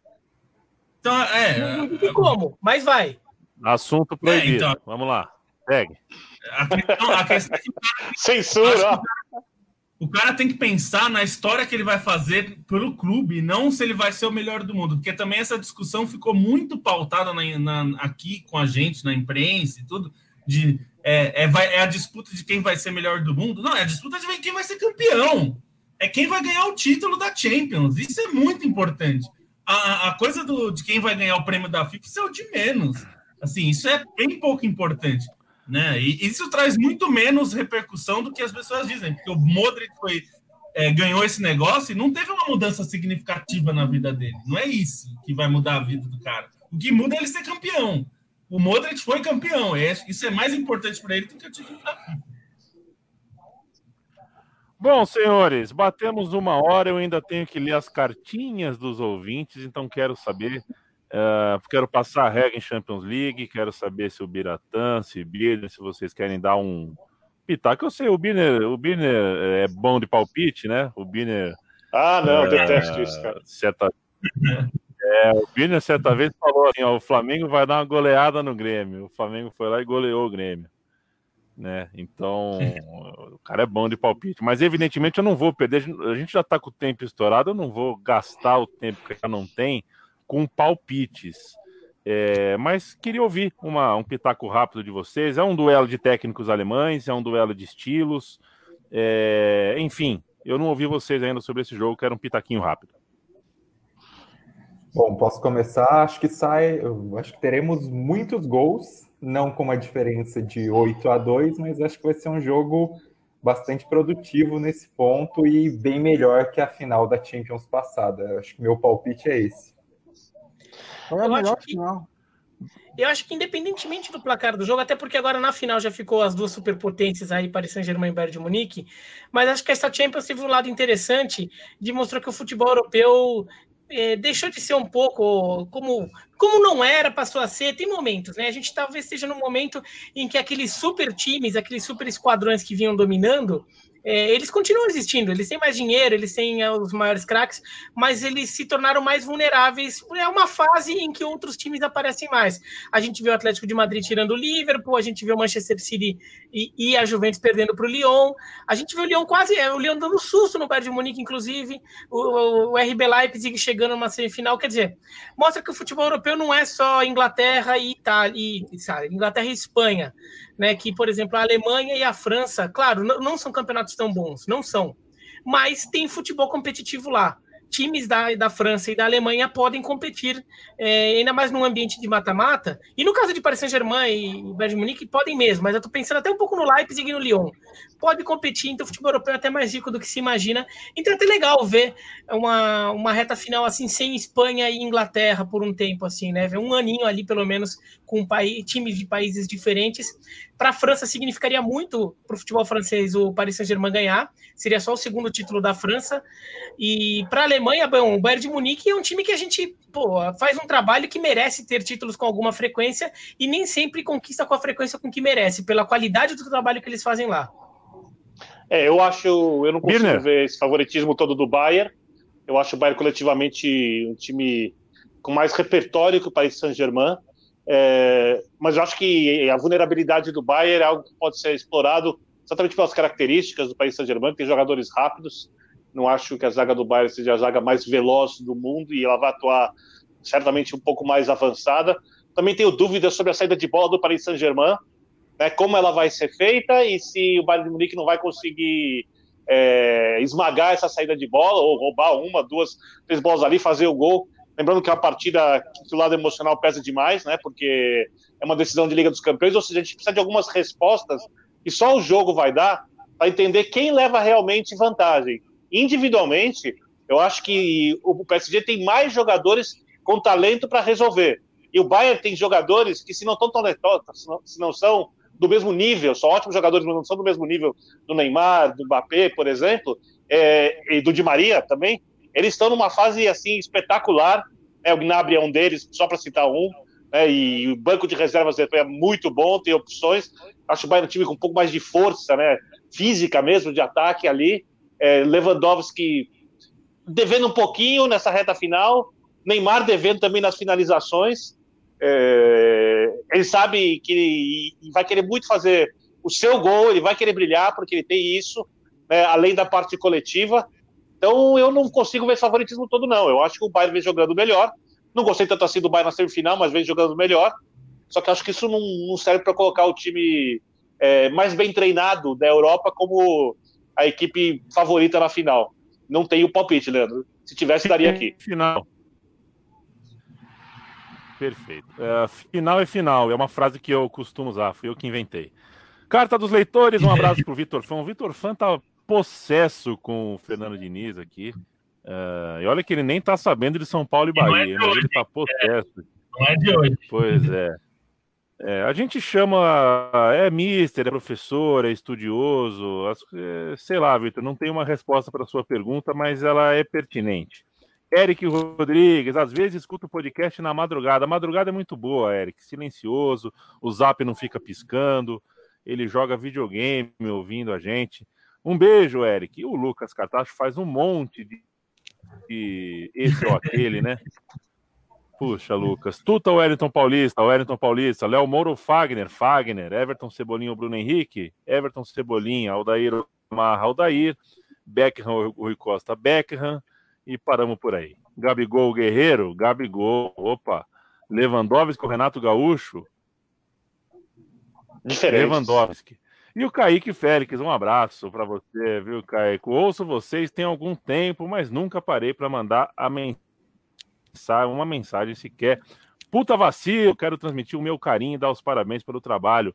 Então, é. Não, não como, mas vai. Assunto proibido. É, então, Vamos lá. Segue. A questão, a questão é que, Censura! O cara tem que pensar na história que ele vai fazer pelo clube, não se ele vai ser o melhor do mundo, porque também essa discussão ficou muito pautada na, na, aqui com a gente, na imprensa e tudo, de é, é, vai, é, a disputa de quem vai ser melhor do mundo. Não, é a disputa de quem vai ser campeão. É quem vai ganhar o título da Champions. Isso é muito importante. A, a coisa do, de quem vai ganhar o prêmio da FIFA, isso é o de menos. Assim, isso é bem pouco importante. Né? E isso traz muito menos repercussão do que as pessoas dizem, porque o Modric foi, é, ganhou esse negócio e não teve uma mudança significativa na vida dele. Não é isso que vai mudar a vida do cara. O que muda é ele ser campeão. O Modric foi campeão. É, isso é mais importante para ele do que o título da. Bom, senhores, batemos uma hora. Eu ainda tenho que ler as cartinhas dos ouvintes, então quero saber Uh, quero passar a regra em Champions League, quero saber se o Biratã, se Birner, se vocês querem dar um pitaco. Eu sei, o Birner, o Birner é bom de palpite, né? O Birner. Ah, não, uh, detesto isso, cara. Certa, é, o Birner certa vez falou assim: ó, o Flamengo vai dar uma goleada no Grêmio. O Flamengo foi lá e goleou o Grêmio. Né? Então, o cara é bom de palpite. Mas, evidentemente, eu não vou perder. A gente já está com o tempo estourado, eu não vou gastar o tempo que já não tem com palpites. É, mas queria ouvir uma, um pitaco rápido de vocês. É um duelo de técnicos alemães, é um duelo de estilos. É, enfim, eu não ouvi vocês ainda sobre esse jogo, quero um pitaquinho rápido. Bom, posso começar? Acho que sai. Acho que teremos muitos gols, não com uma diferença de 8 a 2, mas acho que vai ser um jogo bastante produtivo nesse ponto e bem melhor que a final da Champions passada. Acho que meu palpite é esse. Foi a melhor que, final. Eu acho que independentemente do placar do jogo, até porque agora na final já ficou as duas superpotências aí, Paris Saint-Germain e Bayern de Munique, mas acho que essa Champions teve um lado interessante de mostrar que o futebol europeu é, deixou de ser um pouco como, como não era, passou a ser. Tem momentos, né? A gente talvez esteja no momento em que aqueles super times, aqueles super esquadrões que vinham dominando, é, eles continuam existindo, eles têm mais dinheiro, eles têm é, os maiores craques, mas eles se tornaram mais vulneráveis. É uma fase em que outros times aparecem mais. A gente viu o Atlético de Madrid tirando o Liverpool, a gente viu o Manchester City e, e a Juventus perdendo para o Lyon, a gente viu o Lyon quase, é, o Lyon dando susto no Bayern de Munique, inclusive, o, o RB Leipzig chegando numa semifinal, quer dizer, mostra que o futebol europeu não é só Inglaterra e Itália, e, sabe, Inglaterra e Espanha né? Que, por exemplo, a Alemanha e a França, claro, não, são campeonatos tão bons, não são. mas tem futebol competitivo lá times da, da França e da Alemanha podem competir, é, ainda mais num ambiente de mata-mata. E no caso de Paris Saint-Germain e Bayern Munique, podem mesmo, mas eu estou pensando até um pouco no Leipzig e no Lyon. Pode competir, então o futebol europeu é até mais rico do que se imagina. Então é até legal ver uma, uma reta final assim, sem Espanha e Inglaterra por um tempo, assim, né? Ver um aninho ali, pelo menos, com país, times de países diferentes. Para a França significaria muito para o futebol francês o Paris Saint-Germain ganhar, seria só o segundo título da França. E para a Alemanha, bom, o Bayern de Munique é um time que a gente pô, faz um trabalho que merece ter títulos com alguma frequência e nem sempre conquista com a frequência com que merece, pela qualidade do trabalho que eles fazem lá. É, eu acho, eu não consigo Birner. ver esse favoritismo todo do Bayern. Eu acho o Bayern coletivamente um time com mais repertório que o Paris Saint-Germain. É, mas eu acho que a vulnerabilidade do Bayern é algo que pode ser explorado exatamente pelas características do país Saint-Germain, tem jogadores rápidos. Não acho que a zaga do Bayern seja a zaga mais veloz do mundo e ela vai atuar certamente um pouco mais avançada. Também tenho dúvidas sobre a saída de bola do Paris Saint-Germain, né, como ela vai ser feita e se o Bayern de Munique não vai conseguir é, esmagar essa saída de bola ou roubar uma, duas, três bolas ali, fazer o gol. Lembrando que a partida que o lado emocional pesa demais, né? Porque é uma decisão de Liga dos Campeões, ou seja, a gente precisa de algumas respostas que só o jogo vai dar para entender quem leva realmente vantagem. Individualmente, eu acho que o PSG tem mais jogadores com talento para resolver. E o Bayern tem jogadores que, se não talentosos, se não são do mesmo nível, são ótimos jogadores, mas não são do mesmo nível do Neymar, do Mbappé, por exemplo, é, e do Di Maria também, eles estão numa fase assim espetacular. Né? O Gnabry é um deles, só para citar um. Né? E o banco de reservas é muito bom, tem opções. Acho o Bayern um time com um pouco mais de força, né? física mesmo, de ataque ali. É, Lewandowski devendo um pouquinho nessa reta final. Neymar devendo também nas finalizações. É, ele sabe que vai querer muito fazer o seu gol, ele vai querer brilhar, porque ele tem isso, né, além da parte coletiva. Então eu não consigo ver esse favoritismo todo, não. Eu acho que o Bayern vem jogando melhor. Não gostei tanto assim do Bayern na semifinal, mas vem jogando melhor. Só que acho que isso não, não serve para colocar o time é, mais bem treinado da Europa como a equipe favorita na final. Não tem o palpite, Leandro. Se tivesse, estaria aqui. Final. Perfeito. É, final é final. É uma frase que eu costumo usar. Fui eu que inventei. Carta dos leitores. Um abraço pro Vitor Fã. O Vitor Fã tá possesso com o Fernando Diniz aqui. Uh, e olha que ele nem tá sabendo de São Paulo e é Bahia, é mas ele tá possesso. Não é de hoje. Pois é. é. a gente chama. É mister, é professor, é estudioso. É, sei lá, Vitor, não tem uma resposta para sua pergunta, mas ela é pertinente. Eric Rodrigues, às vezes escuta o podcast na madrugada. A madrugada é muito boa, Eric. Silencioso, o zap não fica piscando. Ele joga videogame ouvindo a gente. Um beijo, Eric. E o Lucas Cartacho faz um monte de, de esse ou aquele, né? Puxa, Lucas. Tuta o Wellington Paulista, o Wellington Paulista, Léo Moro Fagner, Fagner, Everton Cebolinha, Bruno Henrique, Everton Cebolinha, Aldair Marra, Aldair, Beckham, Rui Costa, Beckham, e paramos por aí. Gabigol Guerreiro, Gabigol, opa. Lewandowski, Renato Gaúcho. Diferente. Lewandowski. E o Kaique Félix, um abraço para você, viu, Kaique? Ouço vocês tem algum tempo, mas nunca parei para mandar mensagem, uma mensagem sequer. Puta vacilo, quero transmitir o meu carinho e dar os parabéns pelo trabalho.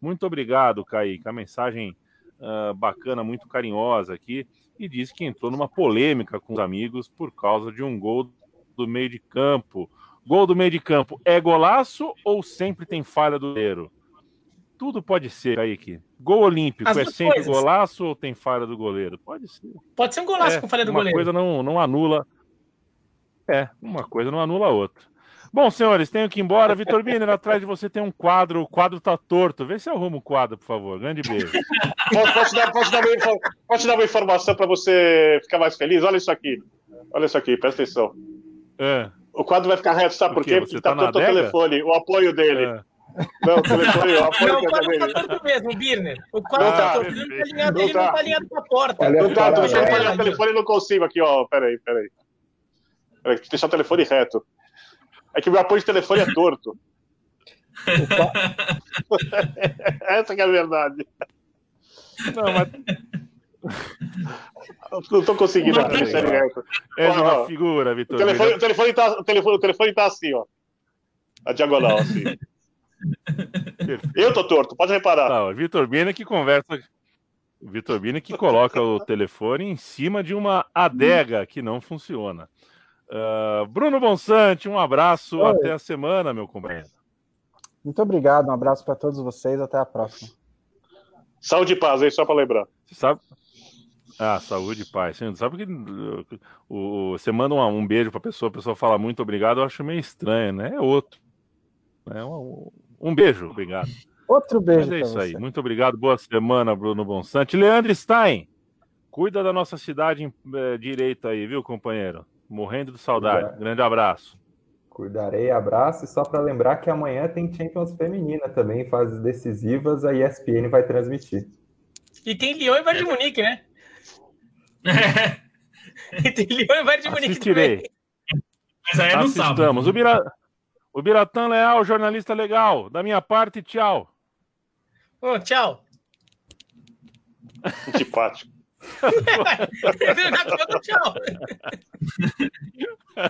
Muito obrigado, Kaique. A mensagem uh, bacana, muito carinhosa aqui. E disse que entrou numa polêmica com os amigos por causa de um gol do meio de campo. Gol do meio de campo é golaço ou sempre tem falha do goleiro? Tudo pode ser, Kaique. Gol olímpico é sempre coisas. golaço ou tem falha do goleiro? Pode ser. Pode ser um golaço é, com falha do uma goleiro. Uma coisa não, não anula. É, uma coisa não anula a outra. Bom, senhores, tenho que ir embora. Vitor Biner, atrás de você tem um quadro. O quadro tá torto. Vê se arruma o quadro, por favor. Grande beijo. Posso, posso, dar, posso, dar, uma, posso dar uma informação para você ficar mais feliz? Olha isso aqui. Olha isso aqui, presta atenção. É. O quadro vai ficar reto, sabe por quê? Porque tá, tá torto o telefone, o apoio dele. É. Não, o telefone, o apoio não, o quadro tá torto mesmo, Birner. O quadro tá, tá torto, ele tá alinhado, ele não tá alinhado com a porta. Não tá, tô deixando o telefone e não consigo aqui, ó. Peraí, peraí. Peraí, deixar o telefone reto. É que o meu apoio de telefone é torto. Essa que é a verdade. Não, mas Não estou conseguindo abrir É uma figura, Vitor. O telefone, o, telefone tá, o, telefone, o telefone tá assim, ó. A diagonal, assim. Eu tô torto, pode reparar. Tá, Vitor Bina que conversa. Vitor Bina que coloca o telefone em cima de uma adega que não funciona. Uh, Bruno Bonsante, um abraço. Oi. Até a semana, meu companheiro. Muito obrigado, um abraço para todos vocês. Até a próxima. Saúde e paz aí, só para lembrar. Você sabe? Ah, saúde e paz. Você sabe que o, você manda um, um beijo para a pessoa, a pessoa fala muito obrigado, eu acho meio estranho, né? É outro. É um, um beijo, obrigado. Outro beijo. Mas é isso aí. Muito obrigado. Boa semana, Bruno Bonsante. Leandro Stein, cuida da nossa cidade é, direita aí, viu, companheiro? Morrendo de saudade. Grande abraço. Cuidarei, abraço. E só para lembrar que amanhã tem Champions Feminina também, fases decisivas, a ESPN vai transmitir. E tem Lyon e Bayern de Munique, né? e tem Lyon e Bayern de Munique Assistirei. também. Mas aí é no sábado. O, Bira... o Biratã Leal, jornalista legal. Da minha parte, tchau. Oh, tchau. Antipático. tchau.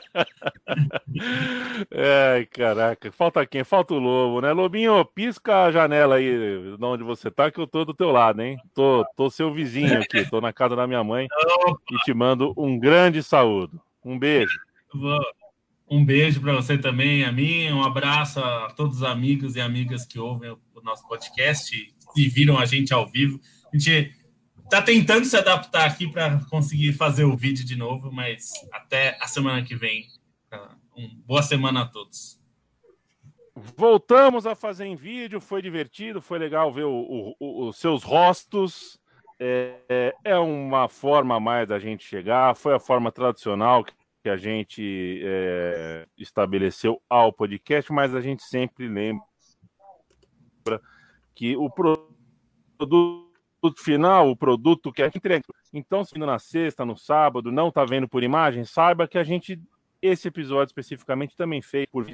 Ai, caraca, falta quem? Falta o Lobo, né? Lobinho, pisca a janela aí de onde você tá, que eu tô do teu lado, hein? Tô, tô seu vizinho aqui, tô na casa da minha mãe e te mando um grande saúdo. Um beijo. Um beijo para você também, a mim. Um abraço a todos os amigos e amigas que ouvem o nosso podcast e viram a gente ao vivo. A gente tá tentando se adaptar aqui para conseguir fazer o vídeo de novo, mas até a semana que vem. Um, boa semana a todos. Voltamos a fazer em vídeo, foi divertido, foi legal ver os seus rostos. É, é, é uma forma mais da gente chegar, foi a forma tradicional que a gente é, estabeleceu ao podcast, mas a gente sempre lembra que o produto final, o produto que gente entrega. Então, se na sexta, no sábado, não está vendo por imagem, saiba que a gente, esse episódio especificamente, também fez por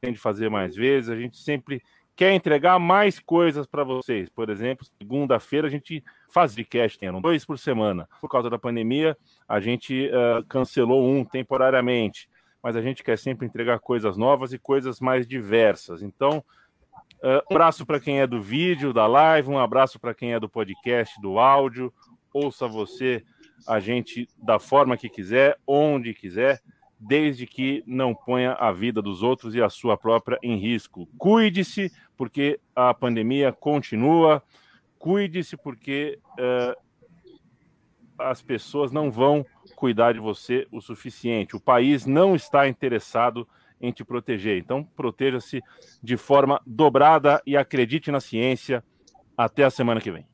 tem de fazer mais vezes. A gente sempre quer entregar mais coisas para vocês. Por exemplo, segunda-feira a gente faz podcast, eram dois por semana. Por causa da pandemia, a gente uh, cancelou um temporariamente. Mas a gente quer sempre entregar coisas novas e coisas mais diversas. Então, Uh, abraço para quem é do vídeo, da live, um abraço para quem é do podcast, do áudio. Ouça você a gente da forma que quiser, onde quiser, desde que não ponha a vida dos outros e a sua própria em risco. Cuide-se, porque a pandemia continua. Cuide-se, porque uh, as pessoas não vão cuidar de você o suficiente. O país não está interessado em te proteger. Então, proteja-se de forma dobrada e acredite na ciência. Até a semana que vem.